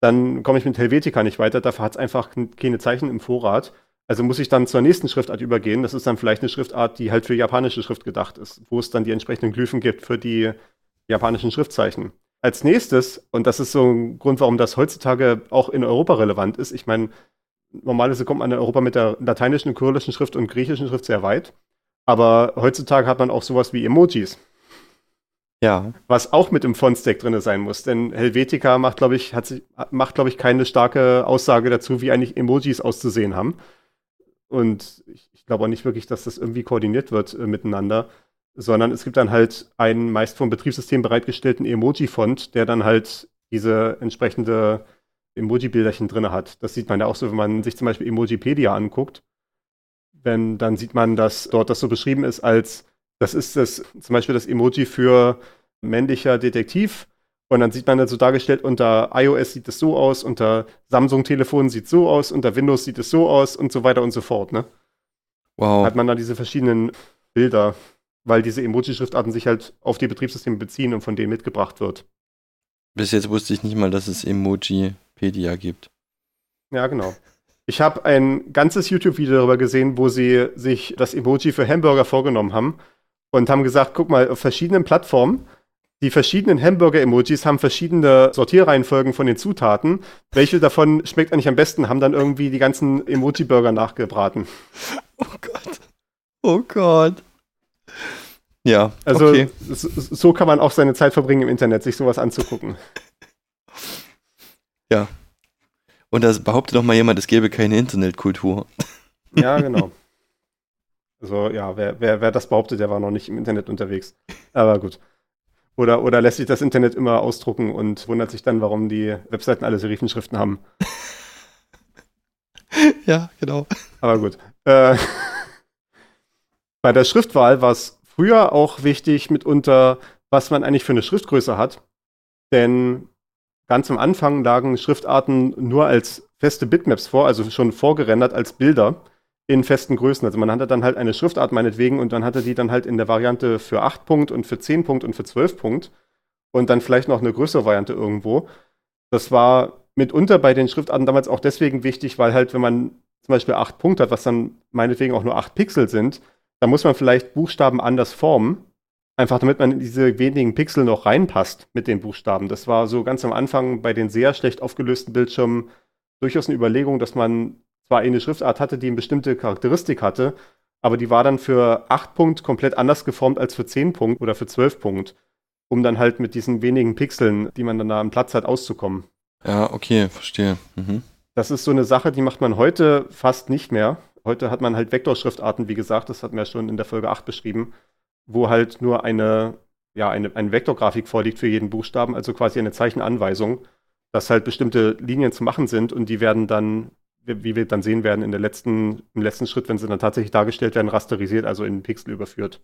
dann komme ich mit Helvetica nicht weiter. Dafür hat es einfach keine Zeichen im Vorrat. Also muss ich dann zur nächsten Schriftart übergehen. Das ist dann vielleicht eine Schriftart, die halt für japanische Schrift gedacht ist, wo es dann die entsprechenden Glyphen gibt für die japanischen Schriftzeichen. Als nächstes, und das ist so ein Grund, warum das heutzutage auch in Europa relevant ist, ich meine, normalerweise kommt man in Europa mit der lateinischen, kyrillischen Schrift und griechischen Schrift sehr weit. Aber heutzutage hat man auch sowas wie Emojis Ja. was auch mit im Font-Stack drin sein muss. Denn Helvetica macht, glaube ich, hat sich, macht, glaube ich, keine starke Aussage dazu, wie eigentlich Emojis auszusehen haben. Und ich, ich glaube auch nicht wirklich, dass das irgendwie koordiniert wird äh, miteinander, sondern es gibt dann halt einen meist vom Betriebssystem bereitgestellten Emoji-Font, der dann halt diese entsprechende Emoji-Bilderchen drin hat. Das sieht man ja auch so, wenn man sich zum Beispiel Emojipedia anguckt. Wenn, dann sieht man, dass dort das so beschrieben ist als das ist das, zum Beispiel das Emoji für männlicher Detektiv. Und dann sieht man das so dargestellt, unter iOS sieht es so aus, unter Samsung-Telefonen sieht es so aus, unter Windows sieht es so aus und so weiter und so fort. Ne? Wow. Hat man da diese verschiedenen Bilder, weil diese Emoji-Schriftarten sich halt auf die Betriebssysteme beziehen und von denen mitgebracht wird. Bis jetzt wusste ich nicht mal, dass es Emojipedia gibt. Ja, genau. Ich habe ein ganzes YouTube-Video darüber gesehen, wo sie sich das Emoji für Hamburger vorgenommen haben und haben gesagt, guck mal, auf verschiedenen Plattformen, die verschiedenen Hamburger-Emojis haben verschiedene Sortierreihenfolgen von den Zutaten. Welche davon schmeckt eigentlich am besten? Haben dann irgendwie die ganzen Emoji-Burger nachgebraten. Oh Gott. Oh Gott. Ja, Also okay. so, so kann man auch seine Zeit verbringen im Internet, sich sowas anzugucken. Und da behauptet doch mal jemand, es gäbe keine Internetkultur. Ja, genau. Also ja, wer, wer, wer das behauptet, der war noch nicht im Internet unterwegs. Aber gut. Oder, oder lässt sich das Internet immer ausdrucken und wundert sich dann, warum die Webseiten alle Serifenschriften haben. ja, genau. Aber gut. Äh, bei der Schriftwahl war es früher auch wichtig, mitunter, was man eigentlich für eine Schriftgröße hat. Denn ganz am Anfang lagen Schriftarten nur als feste Bitmaps vor, also schon vorgerendert als Bilder in festen Größen. Also man hatte dann halt eine Schriftart meinetwegen und dann hatte die dann halt in der Variante für 8 Punkt und für 10 Punkt und für 12 Punkt und dann vielleicht noch eine größere Variante irgendwo. Das war mitunter bei den Schriftarten damals auch deswegen wichtig, weil halt, wenn man zum Beispiel 8 Punkte hat, was dann meinetwegen auch nur 8 Pixel sind, dann muss man vielleicht Buchstaben anders formen, einfach damit man in diese wenigen Pixel noch reinpasst mit den Buchstaben. Das war so ganz am Anfang bei den sehr schlecht aufgelösten Bildschirmen durchaus eine Überlegung, dass man zwar eine Schriftart hatte, die eine bestimmte Charakteristik hatte, aber die war dann für 8 Punkt komplett anders geformt als für 10 Punkt oder für 12 Punkt. um dann halt mit diesen wenigen Pixeln, die man dann da am Platz hat, auszukommen. Ja, okay, verstehe. Mhm. Das ist so eine Sache, die macht man heute fast nicht mehr. Heute hat man halt Vektorschriftarten, wie gesagt, das hatten wir schon in der Folge 8 beschrieben, wo halt nur eine, ja, eine, eine Vektorgrafik vorliegt für jeden Buchstaben, also quasi eine Zeichenanweisung, dass halt bestimmte Linien zu machen sind und die werden dann, wie wir dann sehen werden, in der letzten, im letzten Schritt, wenn sie dann tatsächlich dargestellt werden, rasterisiert, also in Pixel überführt.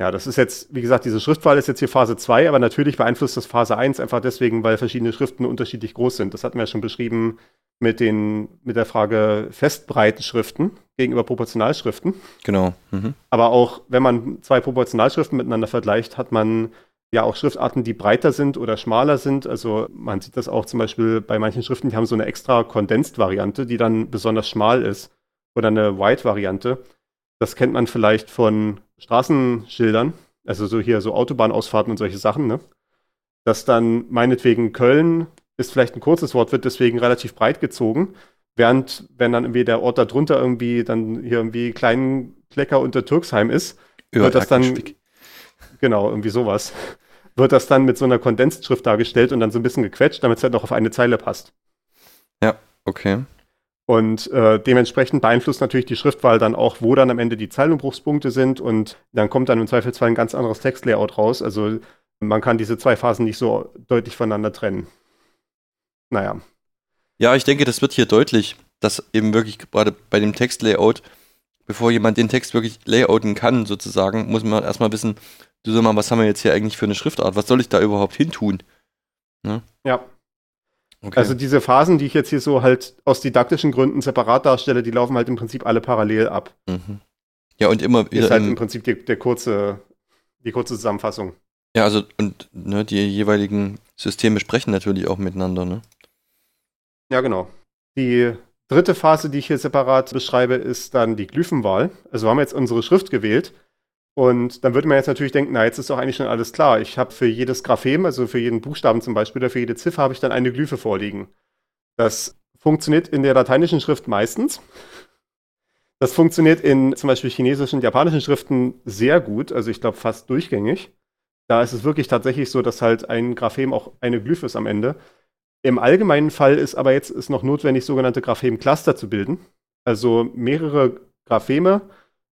Ja, das ist jetzt, wie gesagt, diese Schriftwahl ist jetzt hier Phase 2, aber natürlich beeinflusst das Phase 1 einfach deswegen, weil verschiedene Schriften unterschiedlich groß sind. Das hatten wir ja schon beschrieben mit, den, mit der Frage Festbreitenschriften gegenüber Proportionalschriften. Genau. Mhm. Aber auch wenn man zwei Proportionalschriften miteinander vergleicht, hat man ja auch Schriftarten, die breiter sind oder schmaler sind. Also man sieht das auch zum Beispiel bei manchen Schriften, die haben so eine extra Condensed-Variante, die dann besonders schmal ist. Oder eine White-Variante. Das kennt man vielleicht von Straßenschildern, also so hier so Autobahnausfahrten und solche Sachen, ne? Dass dann meinetwegen Köln ist vielleicht ein kurzes Wort, wird deswegen relativ breit gezogen, während wenn dann irgendwie der Ort darunter irgendwie dann hier irgendwie kleinen Klecker unter Türksheim ist, wird das dann. Genau irgendwie sowas wird das dann mit so einer Kondensschrift dargestellt und dann so ein bisschen gequetscht, damit es halt noch auf eine Zeile passt. Okay. Und äh, dementsprechend beeinflusst natürlich die Schriftwahl dann auch, wo dann am Ende die Zeilenumbruchspunkte sind und dann kommt dann im Zweifelsfall ein ganz anderes Textlayout raus. Also man kann diese zwei Phasen nicht so deutlich voneinander trennen. Naja, Ja, ich denke, das wird hier deutlich, dass eben wirklich gerade bei dem Textlayout, bevor jemand den Text wirklich layouten kann, sozusagen, muss man erstmal wissen, du sag mal, was haben wir jetzt hier eigentlich für eine Schriftart? Was soll ich da überhaupt hin tun? ja. Okay. Also diese Phasen, die ich jetzt hier so halt aus didaktischen Gründen separat darstelle, die laufen halt im Prinzip alle parallel ab. mhm. Ja, und immer Ist wieder halt im, im Prinzip die, der kurze, die kurze Zusammenfassung. Ja, also und ne, die jeweiligen Systeme sprechen natürlich auch miteinander, ne? Ja, genau. Die dritte Phase, die ich hier separat beschreibe, ist dann die Glyphenwahl. Also wir haben jetzt unsere Schrift gewählt. Und dann würde man jetzt natürlich denken, na, jetzt ist doch eigentlich schon alles klar. Ich habe für jedes Graphem, also für jeden Buchstaben zum Beispiel oder für jede Ziffer, habe ich dann eine Glyphe vorliegen. Das funktioniert in der lateinischen Schrift meistens. Das funktioniert in zum Beispiel chinesischen und japanischen Schriften sehr gut, also ich glaube fast durchgängig. Da ist es wirklich tatsächlich so, dass halt ein Graphem auch eine Glyphe ist am Ende. Im allgemeinen Fall ist aber jetzt ist noch notwendig, sogenannte Graphem-Cluster zu bilden. Also mehrere Grapheme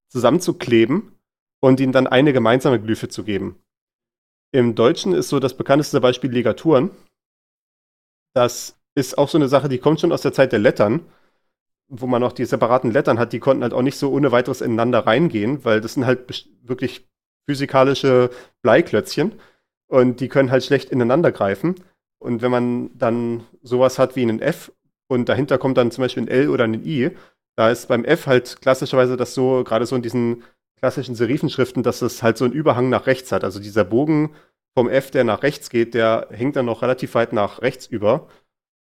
zusammenzukleben und ihnen dann eine gemeinsame Glyphe zu geben. Im Deutschen ist so das bekannteste Beispiel Ligaturen. Das ist auch so eine Sache, die kommt schon aus der Zeit der Lettern, wo man noch die separaten Lettern hat, die konnten halt auch nicht so ohne weiteres ineinander reingehen, weil das sind halt wirklich physikalische Bleiklötzchen und die können halt schlecht ineinander greifen. Und wenn man dann sowas hat wie einen F und dahinter kommt dann zum Beispiel ein L oder ein I, da ist beim F halt klassischerweise das so, gerade so in diesen klassischen Serifenschriften, dass es halt so einen Überhang nach rechts hat. Also dieser Bogen vom F, der nach rechts geht, der hängt dann noch relativ weit nach rechts über.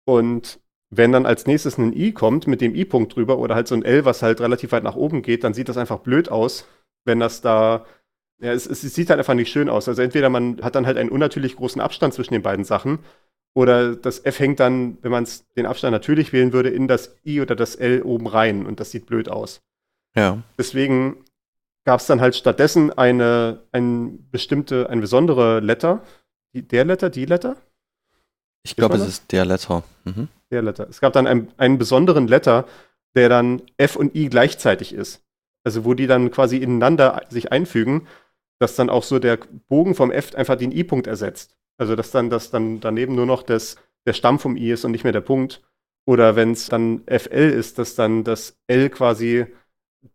Und wenn dann als nächstes ein I kommt mit dem I-Punkt drüber oder halt so ein L, was halt relativ weit nach oben geht, dann sieht das einfach blöd aus, wenn das da. Ja, es, es sieht halt einfach nicht schön aus. Also entweder man hat dann halt einen unnatürlich großen Abstand zwischen den beiden Sachen oder das F hängt dann, wenn man den Abstand natürlich wählen würde, in das I oder das L oben rein und das sieht blöd aus. Ja. Deswegen gab es dann halt stattdessen eine, ein bestimmte, eine besondere Letter. Die, der Letter, die Letter? Ich glaube, es ist der Letter. Mhm. Der Letter. Es gab dann einen, einen besonderen Letter, der dann F und I gleichzeitig ist. Also wo die dann quasi ineinander sich einfügen, dass dann auch so der Bogen vom F einfach den I-Punkt ersetzt. Also dass dann das dann daneben nur noch das, der Stamm vom I ist und nicht mehr der Punkt. Oder wenn es dann FL ist, dass dann das L quasi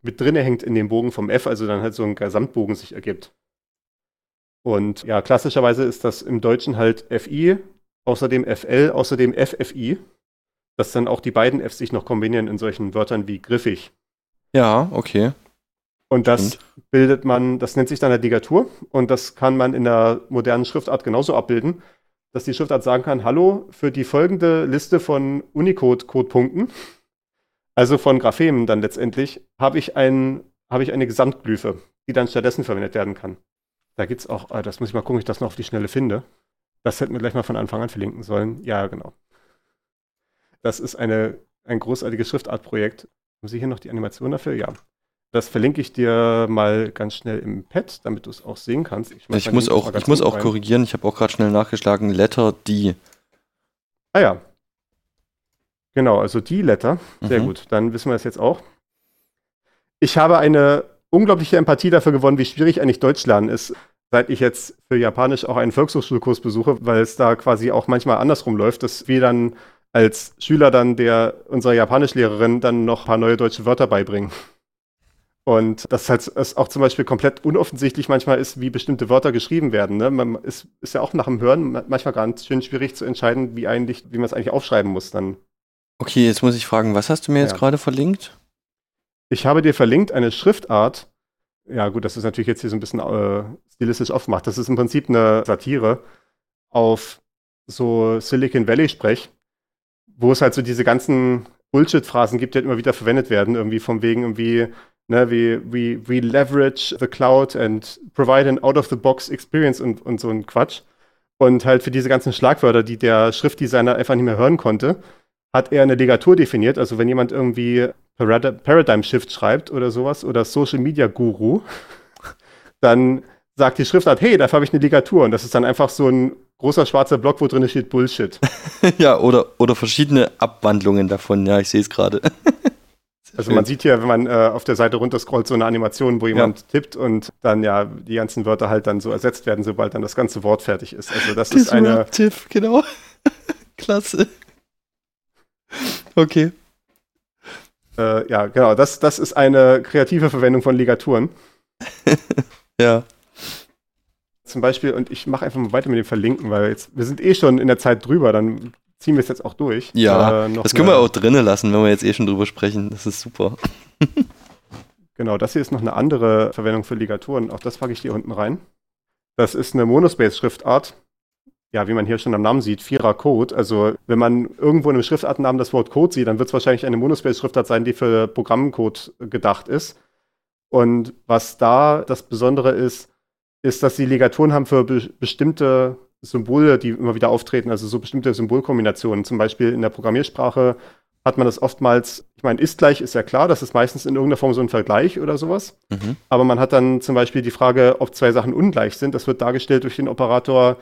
mit drinne hängt in dem Bogen vom F, also dann halt so ein Gesamtbogen sich ergibt. Und ja, klassischerweise ist das im Deutschen halt FI, außerdem FL, außerdem FFI, dass dann auch die beiden Fs sich noch kombinieren in solchen Wörtern wie griffig. Ja, okay. Und das bildet man, das nennt sich dann eine Ligatur und das kann man in der modernen Schriftart genauso abbilden, dass die Schriftart sagen kann, hallo, für die folgende Liste von Unicode-Codepunkten, also von Graphemen dann letztendlich, habe ich, ein, habe ich eine Gesamtglyphe, die dann stattdessen verwendet werden kann. Da gibt es auch, ah, das muss ich mal gucken, ob ich das noch auf die Schnelle finde. Das hätten wir gleich mal von Anfang an verlinken sollen. Ja, genau. Das ist eine, ein großartiges Schriftartprojekt. Haben Sie hier noch die Animation dafür? Ja. Das verlinke ich dir mal ganz schnell im Pad, damit du es auch sehen kannst. Ich, ich muss auch, ich muss auch korrigieren, ich habe auch gerade schnell nachgeschlagen, Letter D. Ah ja. Genau, also die Letter. Sehr mhm. gut, dann wissen wir es jetzt auch. Ich habe eine unglaubliche Empathie dafür gewonnen, wie schwierig eigentlich Deutsch lernen ist, seit ich jetzt für Japanisch auch einen Volkshochschulkurs besuche, weil es da quasi auch manchmal andersrum läuft, dass wir dann als Schüler dann der unserer Japanischlehrerin dann noch ein paar neue deutsche Wörter beibringen. Und dass halt es auch zum Beispiel komplett unoffensichtlich manchmal ist, wie bestimmte Wörter geschrieben werden. Ne? Man ist, ist ja auch nach dem Hören manchmal ganz schön schwierig zu entscheiden, wie eigentlich, wie man es eigentlich aufschreiben muss dann. Okay, jetzt muss ich fragen, was hast du mir ja. jetzt gerade verlinkt? Ich habe dir verlinkt eine Schriftart. Ja, gut, das ist natürlich jetzt hier so ein bisschen äh, stilistisch aufgemacht. Das ist im Prinzip eine Satire auf so Silicon Valley-Sprech, wo es halt so diese ganzen Bullshit-Phrasen gibt, die halt immer wieder verwendet werden, irgendwie vom wegen irgendwie ne, wie we, we leverage the cloud and provide an out-of-the-box experience und, und so ein Quatsch. Und halt für diese ganzen Schlagwörter, die der Schriftdesigner einfach nicht mehr hören konnte, hat er eine Legatur definiert. Also wenn jemand irgendwie Paradigm Shift schreibt oder sowas oder Social Media Guru, dann sagt die Schriftart, hey, dafür habe ich eine Ligatur. Und das ist dann einfach so ein großer schwarzer Block, wo drin steht Bullshit. ja, oder, oder verschiedene Abwandlungen davon. Ja, ich sehe es gerade. Also man sieht hier, wenn man äh, auf der Seite runterscrollt, so eine Animation, wo jemand ja. tippt und dann ja die ganzen Wörter halt dann so ersetzt werden, sobald dann das ganze Wort fertig ist. Also das ist eine. Tiff, genau. Klasse. Okay. Äh, ja, genau. Das, das ist eine kreative Verwendung von Ligaturen. ja. Zum Beispiel, und ich mache einfach mal weiter mit dem Verlinken, weil jetzt, wir sind eh schon in der Zeit drüber, dann ziehen wir es jetzt auch durch. Ja, äh, das können wir auch drinnen lassen, wenn wir jetzt eh schon drüber sprechen. Das ist super. genau, das hier ist noch eine andere Verwendung für Ligaturen. Auch das packe ich hier unten rein. Das ist eine Monospace-Schriftart. Ja, wie man hier schon am Namen sieht, Vierer Code. Also, wenn man irgendwo in einem Schriftartennamen das Wort Code sieht, dann wird es wahrscheinlich eine Monospace-Schriftart sein, die für Programmcode gedacht ist. Und was da das Besondere ist, ist, dass sie Ligaturen haben für be bestimmte Symbole, die immer wieder auftreten, also so bestimmte Symbolkombinationen. Zum Beispiel in der Programmiersprache hat man das oftmals, ich meine, ist gleich ist ja klar, das ist meistens in irgendeiner Form so ein Vergleich oder sowas. Mhm. Aber man hat dann zum Beispiel die Frage, ob zwei Sachen ungleich sind. Das wird dargestellt durch den Operator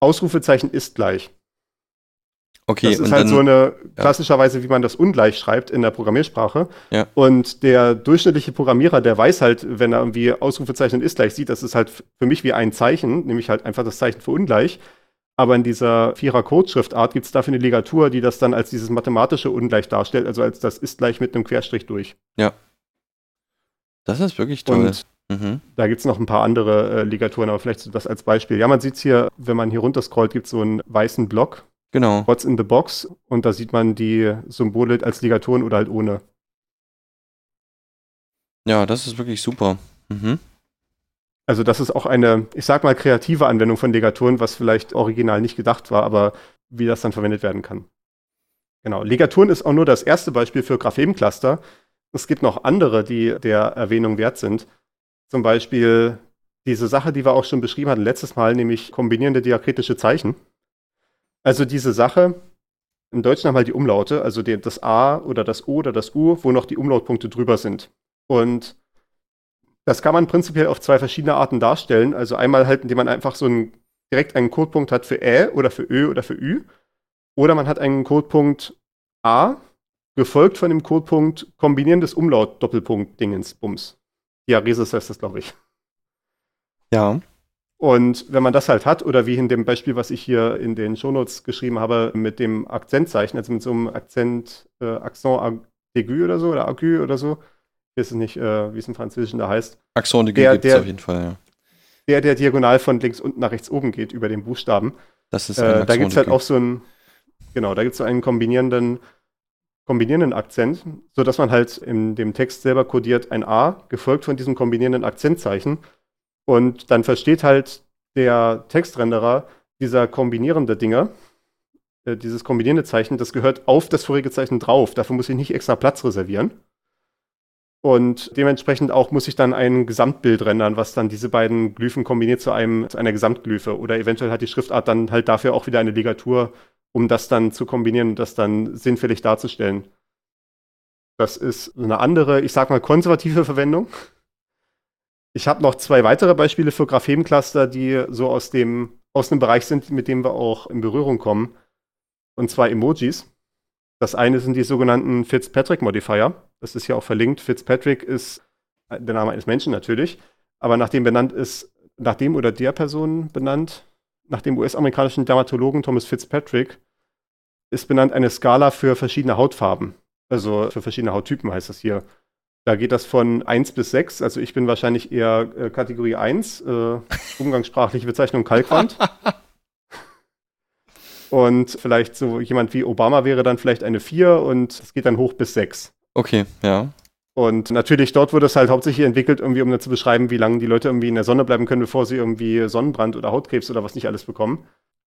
Ausrufezeichen ist gleich. Okay, das ist halt dann, so eine klassischerweise, wie man das ungleich schreibt in der Programmiersprache. Ja. Und der durchschnittliche Programmierer, der weiß halt, wenn er irgendwie Ausrufezeichen ist gleich sieht, das ist halt für mich wie ein Zeichen, nämlich halt einfach das Zeichen für ungleich. Aber in dieser Vierer-Code-Schriftart gibt es dafür eine Ligatur, die das dann als dieses mathematische Ungleich darstellt, also als das ist gleich mit einem Querstrich durch. Ja. Das ist wirklich toll. Und mhm. da gibt es noch ein paar andere äh, Ligaturen, aber vielleicht das als Beispiel. Ja, man sieht es hier, wenn man hier runterscrollt, gibt es so einen weißen Block Genau. What's in the Box und da sieht man die Symbole als Ligaturen oder halt ohne. Ja, das ist wirklich super. Mhm. Also das ist auch eine, ich sag mal, kreative Anwendung von Ligaturen, was vielleicht original nicht gedacht war, aber wie das dann verwendet werden kann. Genau. Ligaturen ist auch nur das erste Beispiel für Graphem-Cluster. Es gibt noch andere, die der Erwähnung wert sind. Zum Beispiel diese Sache, die wir auch schon beschrieben hatten letztes Mal, nämlich kombinierende diakritische Zeichen. Also diese Sache, im Deutschen haben halt die Umlaute, also die, das A oder das O oder das U, wo noch die Umlautpunkte drüber sind. Und das kann man prinzipiell auf zwei verschiedene Arten darstellen. Also einmal halt, indem man einfach so einen, direkt einen Codepunkt hat für Ä oder für Ö oder für Ü. Oder man hat einen Codepunkt A, gefolgt von dem Codepunkt kombinierendes Umlaut Doppelpunkt Dingens Bums. Diaresis heißt das, glaube ich. Ja. Und wenn man das halt hat, oder wie in dem Beispiel, was ich hier in den Shownotes geschrieben habe, mit dem Akzentzeichen, also mit so einem Akzent, äh, Accent aigu oder so, oder aigu oder so, ich weiß es nicht, äh, wie es im Französischen da heißt. Accent aigu gibt es auf jeden Fall, ja. Der, der diagonal von links unten nach rechts oben geht, über den Buchstaben. Das ist ein äh, Da gibt es halt auch so einen, genau, da gibt es so einen kombinierenden, kombinierenden Akzent, sodass man halt in dem Text selber kodiert ein A, gefolgt von diesem kombinierenden Akzentzeichen und dann versteht halt der Textrenderer dieser kombinierende Dinge, äh, dieses kombinierende Zeichen, das gehört auf das vorige Zeichen drauf. Dafür muss ich nicht extra Platz reservieren. Und dementsprechend auch muss ich dann ein Gesamtbild rendern, was dann diese beiden Glyphen kombiniert zu, einem, zu einer Gesamtglyphe. Oder eventuell hat die Schriftart dann halt dafür auch wieder eine Ligatur, um das dann zu kombinieren und das dann sinnfällig darzustellen. Das ist eine andere, ich sag mal, konservative Verwendung. Ich habe noch zwei weitere Beispiele für Graphem-Cluster, die so aus dem, aus einem Bereich sind, mit dem wir auch in Berührung kommen. Und zwar Emojis. Das eine sind die sogenannten Fitzpatrick-Modifier. Das ist ja auch verlinkt. Fitzpatrick ist der Name eines Menschen natürlich, aber nachdem benannt ist, nach dem oder der Person benannt, nach dem US-amerikanischen Dermatologen Thomas Fitzpatrick, ist benannt eine Skala für verschiedene Hautfarben. Also für verschiedene Hauttypen heißt das hier. Da geht das von 1 bis 6. Also ich bin wahrscheinlich eher äh, Kategorie 1, äh, umgangssprachliche Bezeichnung Kalkwand. und vielleicht so jemand wie Obama wäre dann vielleicht eine 4 und es geht dann hoch bis 6. Okay, ja. Und natürlich dort wurde es halt hauptsächlich entwickelt, irgendwie, um dann zu beschreiben, wie lange die Leute irgendwie in der Sonne bleiben können, bevor sie irgendwie Sonnenbrand oder Hautkrebs oder was nicht alles bekommen.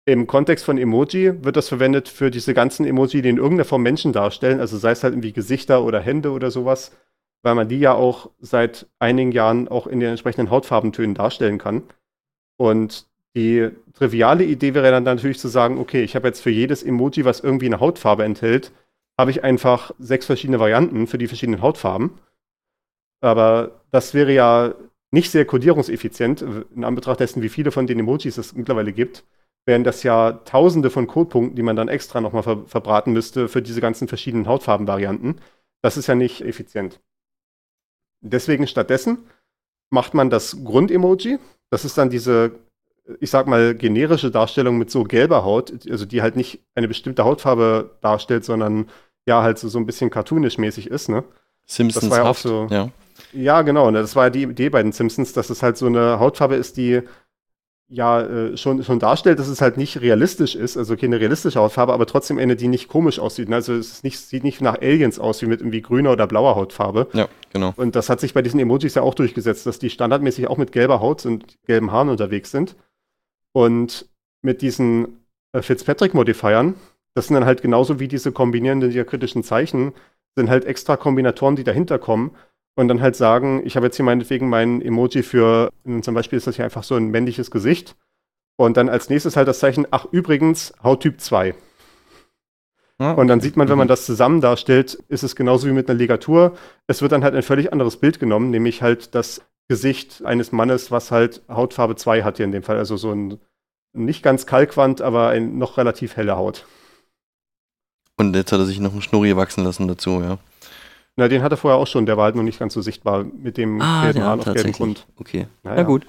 Im Kontext von Emoji wird das verwendet für diese ganzen Emoji, die in irgendeiner Form Menschen darstellen, also sei es halt irgendwie Gesichter oder Hände oder sowas, weil man die ja auch seit einigen Jahren auch in den entsprechenden Hautfarbentönen darstellen kann. Und die triviale Idee wäre dann natürlich zu sagen, okay, ich habe jetzt für jedes Emoji, was irgendwie eine Hautfarbe enthält, habe ich einfach sechs verschiedene Varianten für die verschiedenen Hautfarben. Aber das wäre ja nicht sehr kodierungseffizient, in Anbetracht dessen, wie viele von den Emojis es mittlerweile gibt, wären das ja tausende von Codepunkten, die man dann extra nochmal ver verbraten müsste für diese ganzen verschiedenen Hautfarbenvarianten. Das ist ja nicht effizient. Deswegen stattdessen macht man das Grundemoji. Das ist dann diese, ich sag mal, generische Darstellung mit so gelber Haut, also die halt nicht eine bestimmte Hautfarbe darstellt, sondern ja halt so, so ein bisschen cartoonisch mäßig ist, ne? Simpsons das war ja auch so. Ja. ja, genau. Ne? Das war ja die Idee bei den Simpsons, dass es halt so eine Hautfarbe ist, die ja äh, schon, schon darstellt, dass es halt nicht realistisch ist, also keine realistische Hautfarbe, aber trotzdem eine, die nicht komisch aussieht. Ne? Also es nicht, sieht nicht nach Aliens aus, wie mit irgendwie grüner oder blauer Hautfarbe. Ja, genau. Und das hat sich bei diesen Emojis ja auch durchgesetzt, dass die standardmäßig auch mit gelber Haut und gelben Haaren unterwegs sind. Und mit diesen äh, Fitzpatrick-Modifiern das sind dann halt genauso wie diese kombinierenden diakritischen Zeichen, sind halt extra Kombinatoren, die dahinter kommen und dann halt sagen, ich habe jetzt hier meinetwegen mein Emoji für, zum Beispiel ist das hier einfach so ein männliches Gesicht und dann als nächstes halt das Zeichen, ach übrigens, Hauttyp 2. Ah, und dann sieht man, wenn man mhm. das zusammen darstellt, ist es genauso wie mit einer Ligatur. Es wird dann halt ein völlig anderes Bild genommen, nämlich halt das Gesicht eines Mannes, was halt Hautfarbe 2 hat hier in dem Fall. Also so ein nicht ganz Kalkwand, aber ein noch relativ helle Haut. Und jetzt hat er sich noch einen Schnurri wachsen lassen dazu, ja. Na, den hat er vorher auch schon, der war halt noch nicht ganz so sichtbar mit dem ah, gelben Hahn auf gelbem Grund. Okay, naja. na gut.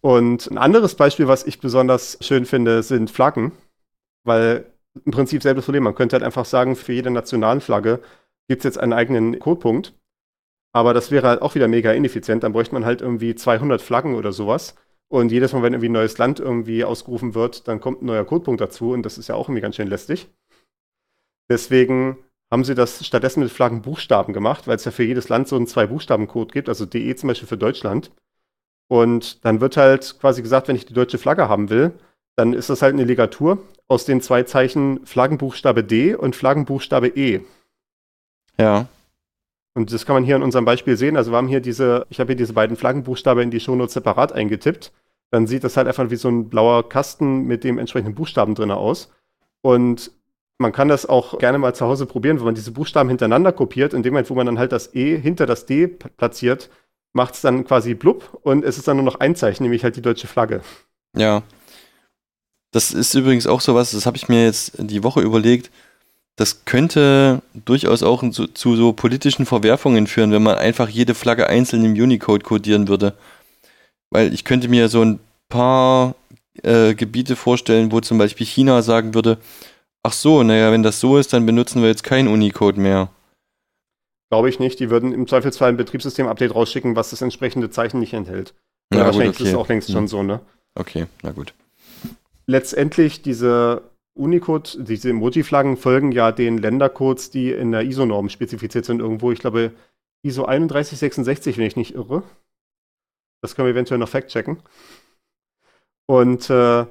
Und ein anderes Beispiel, was ich besonders schön finde, sind Flaggen, weil im Prinzip selbes Problem. Man könnte halt einfach sagen, für jede nationalen Flagge gibt es jetzt einen eigenen Codepunkt. Aber das wäre halt auch wieder mega ineffizient. Dann bräuchte man halt irgendwie 200 Flaggen oder sowas. Und jedes Mal, wenn irgendwie ein neues Land irgendwie ausgerufen wird, dann kommt ein neuer Codepunkt dazu und das ist ja auch irgendwie ganz schön lästig. Deswegen haben sie das stattdessen mit Flaggenbuchstaben gemacht, weil es ja für jedes Land so einen Zwei-Buchstaben-Code gibt, also DE zum Beispiel für Deutschland. Und dann wird halt quasi gesagt, wenn ich die deutsche Flagge haben will, dann ist das halt eine Ligatur aus den zwei Zeichen Flaggenbuchstabe D und Flaggenbuchstabe E. Ja. Und das kann man hier in unserem Beispiel sehen. Also wir haben hier diese, ich habe hier diese beiden Flaggenbuchstaben in die Shownotes separat eingetippt. Dann sieht das halt einfach wie so ein blauer Kasten mit dem entsprechenden Buchstaben drin aus. Und man kann das auch gerne mal zu Hause probieren, wenn man diese Buchstaben hintereinander kopiert. In dem Moment, wo man dann halt das E hinter das D platziert, macht es dann quasi blub und es ist dann nur noch ein Zeichen, nämlich halt die deutsche Flagge. Ja. Das ist übrigens auch sowas, das habe ich mir jetzt die Woche überlegt das könnte durchaus auch zu, zu, so politischen Verwerfungen führen, wenn man einfach jede Flagge einzeln im Unicode codieren würde. Weil ich könnte mir so ein paar äh, Gebiete vorstellen, wo zum Beispiel China sagen würde, ach so, naja, wenn das so ist, dann benutzen wir jetzt kein Unicode mehr. Glaube ich nicht. Die würden im Zweifelsfall ein Betriebssystem-Update rausschicken, was das entsprechende Zeichen nicht enthält. Ja, wahrscheinlich gut, okay. ist es auch längst schon hm. so, ne? Okay, na gut. Letztendlich diese Unicode, diese Emoji-Flaggen folgen ja den Ländercodes, die in der ISO-Norm spezifiziert sind irgendwo. Ich glaube, ISO 3166, wenn ich nicht irre. Das können wir eventuell noch fact-checken. Und äh,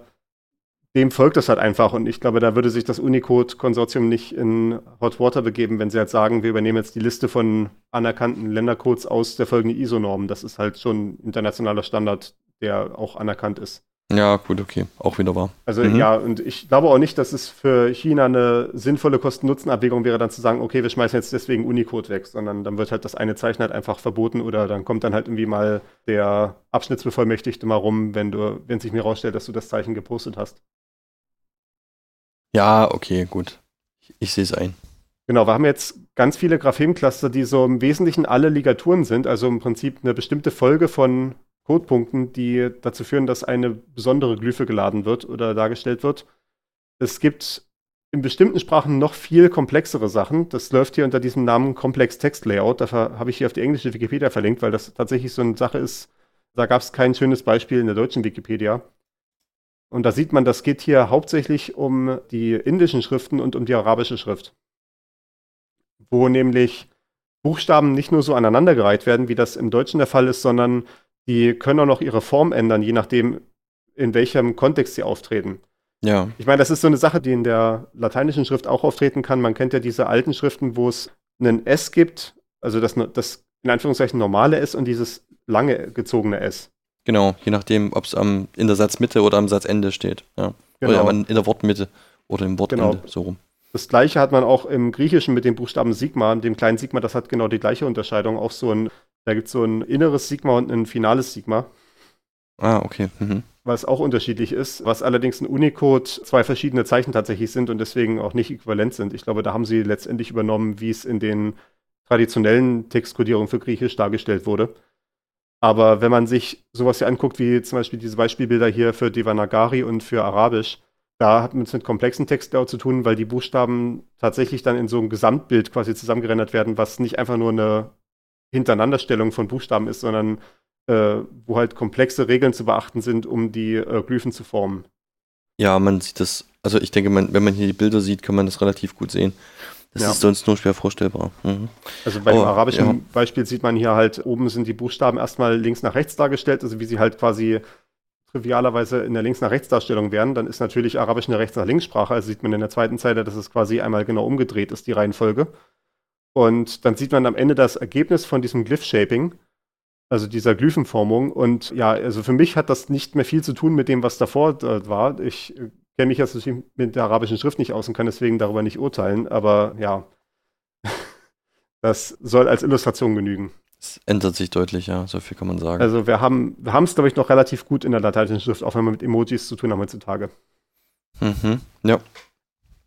dem folgt das halt einfach. Und ich glaube, da würde sich das Unicode-Konsortium nicht in Hot Water begeben, wenn sie halt sagen, wir übernehmen jetzt die Liste von anerkannten Ländercodes aus der folgenden ISO-Norm. Das ist halt schon internationaler Standard, der auch anerkannt ist. Ja, gut, okay. Auch wieder wahr. Also Mhm. ja, und ich glaube auch nicht, dass es für China eine sinnvolle Kosten-Nutzen-Abwägung wäre, dann zu sagen, okay, wir schmeißen jetzt deswegen Unicode weg, sondern dann wird halt das eine Zeichen halt einfach verboten oder dann kommt dann halt irgendwie mal der Abschnittsbevollmächtigte mal rum, wenn du, wenn sich mir rausstellt, dass du das Zeichen gepostet hast. Ja, okay, gut. Ich, ich sehe es ein. Genau, wir haben jetzt ganz viele Graphem-Cluster, die so im Wesentlichen alle Ligaturen sind, also im Prinzip eine bestimmte Folge von Codepunkten, die dazu führen, dass eine besondere Glyphe geladen wird oder dargestellt wird. Es gibt in bestimmten Sprachen noch viel komplexere Sachen. Das läuft hier unter diesem Namen Complex Text Layout. Dafür habe ich hier auf die englische Wikipedia verlinkt, weil das tatsächlich so eine Sache ist. Da gab es kein schönes Beispiel in der deutschen Wikipedia. Und da sieht man, das geht hier hauptsächlich um die indischen Schriften und um die arabische Schrift wo nämlich Buchstaben nicht nur so aneinandergereiht werden, wie das im Deutschen der Fall ist, sondern die können auch noch ihre Form ändern, je nachdem, in welchem Kontext sie auftreten. Ja, Ich meine, das ist so eine Sache, die in der lateinischen Schrift auch auftreten kann. Man kennt ja diese alten Schriften, wo es einen S gibt, also das, das in Anführungszeichen normale S und dieses lange gezogene S. genau. Je nachdem, ob es am in der Satzmitte oder am Satzende steht. Ja. Oder Genau. aber in der Wortmitte oder im Wortende, Genau. so rum. Das gleiche hat man auch im Griechischen mit dem Buchstaben Sigma, dem kleinen Sigma, das hat genau die gleiche Unterscheidung. Auch so ein, da gibt es so ein inneres Sigma und ein finales Sigma. Ah, okay. Mhm. was auch unterschiedlich ist, was allerdings in Unicode zwei verschiedene Zeichen tatsächlich sind und deswegen auch nicht äquivalent sind. Ich glaube, da haben sie letztendlich übernommen, wie es in den traditionellen Textkodierungen für Griechisch dargestellt wurde. Aber wenn man sich sowas hier anguckt, wie zum Beispiel diese Beispielbilder hier für Devanagari und für Arabisch, da hat man es mit komplexen Textlayout zu tun, weil die Buchstaben tatsächlich dann in so ein Gesamtbild quasi zusammengerendert werden, was nicht einfach nur eine Hintereinanderstellung von Buchstaben ist, sondern äh, wo halt komplexe Regeln zu beachten sind, um die äh, Glyphen zu formen. Ja, man sieht das, also ich denke, man, wenn man hier die Bilder sieht, kann man das relativ gut sehen. Das Ja. ist sonst nur schwer vorstellbar. Mhm. Also bei dem Oh, arabischen ja. Beispiel sieht man hier halt, oben sind die Buchstaben erstmal links nach rechts dargestellt, also wie sie halt quasi trivialerweise in der links nach rechts Darstellung wären. Dann ist natürlich Arabisch eine rechts nach links Sprache, also sieht man in der zweiten Zeile, dass es quasi einmal genau umgedreht ist, die Reihenfolge. Und dann sieht man am Ende das Ergebnis von diesem Glyph-Shaping, also dieser Glyphenformung. Und ja, also für mich hat das nicht mehr viel zu tun mit dem, was davor äh, war. Ich äh, kenne mich jetzt natürlich mit der arabischen Schrift nicht aus und kann deswegen darüber nicht urteilen, aber ja, das soll als Illustration genügen. Es ändert sich deutlich, ja, so viel kann man sagen. Also wir haben wir haben es, glaube ich, noch relativ gut in der lateinischen Schrift, auch wenn wir mit Emojis zu tun haben heutzutage. mhm. Ja,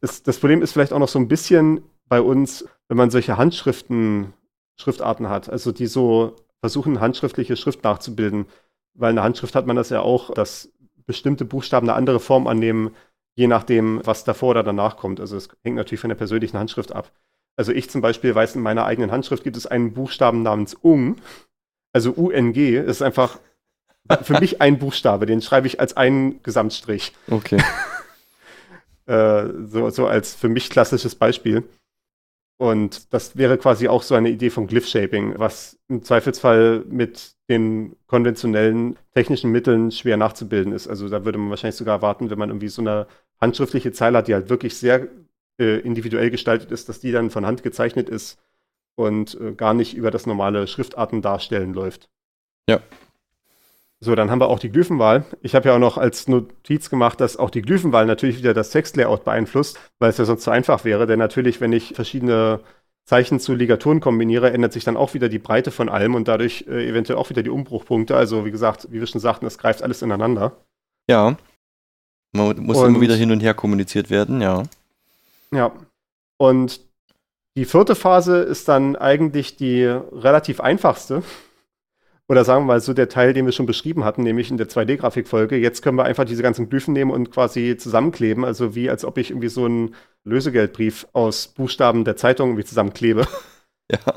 Das, das Problem ist vielleicht auch noch so ein bisschen bei uns, wenn man solche Handschriften, Schriftarten hat, also die so versuchen, handschriftliche Schrift nachzubilden. Weil in der Handschrift hat man das ja auch, dass bestimmte Buchstaben eine andere Form annehmen, je nachdem, was davor oder danach kommt. Also es hängt natürlich von der persönlichen Handschrift ab. Also ich zum Beispiel weiß, in meiner eigenen Handschrift gibt es einen Buchstaben namens Ung, also UNG, ist einfach für mich ein Buchstabe, den schreibe ich als einen Gesamtstrich. okay. Äh, so, so als für mich klassisches Beispiel. Und das wäre quasi auch so eine Idee von Glyph-Shaping, was im Zweifelsfall mit den konventionellen technischen Mitteln schwer nachzubilden ist. Also da würde man wahrscheinlich sogar erwarten, wenn man irgendwie so eine handschriftliche Zeile hat, die halt wirklich sehr äh, individuell gestaltet ist, dass die dann von Hand gezeichnet ist und äh, gar nicht über das normale Schriftarten darstellen läuft. Ja. So, dann haben wir auch die Glyphenwahl. Ich habe ja auch noch als Notiz gemacht, dass auch die Glyphenwahl natürlich wieder das Textlayout beeinflusst, weil es ja sonst zu einfach wäre. Denn natürlich, wenn ich verschiedene Zeichen zu Ligaturen kombiniere, ändert sich dann auch wieder die Breite von allem und dadurch äh, eventuell auch wieder die Umbruchpunkte. Also wie gesagt, wie wir schon sagten, es greift alles ineinander. Ja. Man muss Und- immer wieder hin und her kommuniziert werden, ja. Ja. Und die vierte Phase ist dann eigentlich die relativ einfachste. Oder sagen wir mal so der Teil, den wir schon beschrieben hatten, nämlich in der 2D-Grafikfolge. Jetzt können wir einfach diese ganzen Glyphen nehmen und quasi zusammenkleben. Also wie als ob ich irgendwie so einen Lösegeldbrief aus Buchstaben der Zeitung irgendwie zusammenklebe. Ja.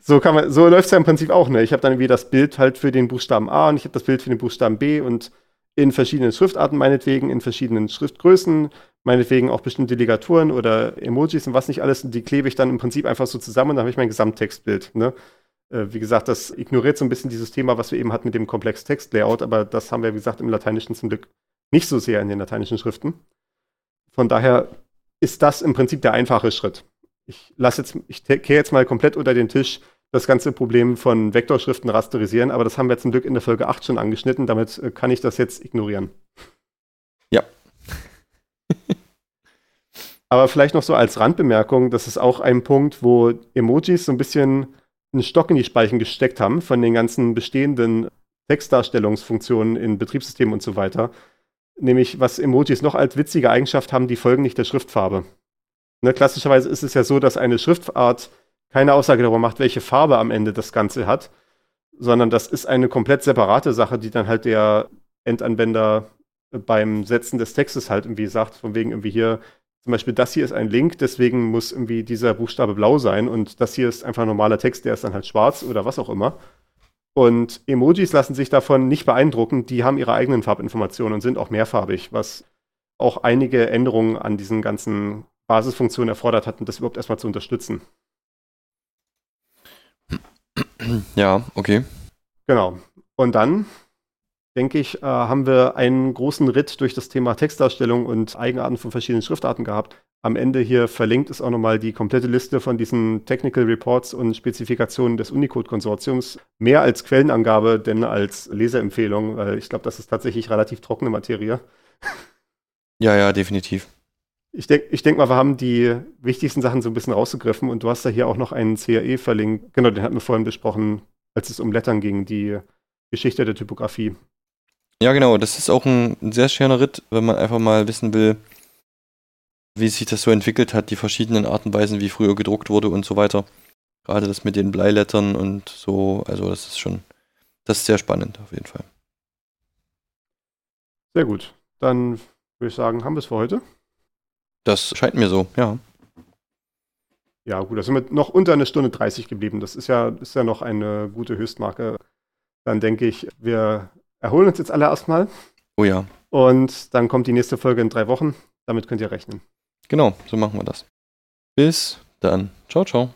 So kann man, so läuft es ja im Prinzip auch, ne? Ich habe dann irgendwie das Bild halt für den Buchstaben A und ich habe das Bild für den Buchstaben B und in verschiedenen Schriftarten meinetwegen, in verschiedenen Schriftgrößen, meinetwegen auch bestimmte Ligaturen oder Emojis und was nicht alles, und die klebe ich dann im Prinzip einfach so zusammen und dann habe ich mein Gesamttextbild, ne? Äh, Wie gesagt, das ignoriert so ein bisschen dieses Thema, was wir eben hatten mit dem Komplex-Text-Layout, aber das haben wir, wie gesagt, im Lateinischen zum Glück nicht so sehr in den lateinischen Schriften. Von daher ist das im Prinzip der einfache Schritt. Ich lasse jetzt, ich kehre jetzt mal komplett unter den Tisch das ganze Problem von Vektorschriften rasterisieren, aber das haben wir zum Glück in der Folge 8 schon angeschnitten, damit äh, kann ich das jetzt ignorieren. Ja. aber vielleicht noch so als Randbemerkung, das ist auch ein Punkt, wo Emojis so ein bisschen einen Stock in die Speichen gesteckt haben von den ganzen bestehenden Textdarstellungsfunktionen in Betriebssystemen und so weiter. Nämlich, was Emojis noch als witzige Eigenschaft haben, die folgen nicht der Schriftfarbe. Ne, klassischerweise ist es ja so, dass eine Schriftart keine Aussage darüber macht, welche Farbe am Ende das Ganze hat, sondern das ist eine komplett separate Sache, die dann halt der Endanwender beim Setzen des Textes halt irgendwie sagt, von wegen irgendwie hier, zum Beispiel das hier ist ein Link, deswegen muss irgendwie dieser Buchstabe blau sein und das hier ist einfach normaler Text, der ist dann halt schwarz oder was auch immer. Und Emojis lassen sich davon nicht beeindrucken, die haben ihre eigenen Farbinformationen und sind auch mehrfarbig, was auch einige Änderungen an diesen ganzen Basisfunktionen erfordert hat, um das überhaupt erstmal zu unterstützen. Ja, okay. Genau. Und dann, denke ich, äh, haben wir einen großen Ritt durch das Thema Textdarstellung und Eigenarten von verschiedenen Schriftarten gehabt. Am Ende hier verlinkt ist auch nochmal die komplette Liste von diesen Technical Reports und Spezifikationen des Unicode-Konsortiums. Mehr als Quellenangabe, denn als Leseempfehlung, weil ich glaube, das ist tatsächlich relativ trockene Materie. Ja, ja, definitiv. Ich denke ich denk mal, wir haben die wichtigsten Sachen so ein bisschen rausgegriffen und du hast da hier auch noch einen CAE verlinkt. Genau, den hatten wir vorhin besprochen, als es um Lettern ging, die Geschichte der Typografie. Ja, genau, das ist auch ein, ein sehr schöner Ritt, wenn man einfach mal wissen will, wie sich das so entwickelt hat, die verschiedenen Arten und Weisen, wie früher gedruckt wurde und so weiter. Gerade das mit den Bleilettern und so, also das ist schon, das ist sehr spannend auf jeden Fall. Sehr gut. Dann würde ich sagen, haben wir es für heute. Das scheint mir so, ja. Ja, gut, da sind wir noch unter eine Stunde 30 geblieben. Das ist ja, ist ja noch eine gute Höchstmarke. Dann denke ich, wir erholen uns jetzt alle erstmal. Oh ja. Und dann kommt die nächste Folge in drei Wochen. Damit könnt ihr rechnen. Genau, so machen wir das. Bis dann. Ciao, ciao.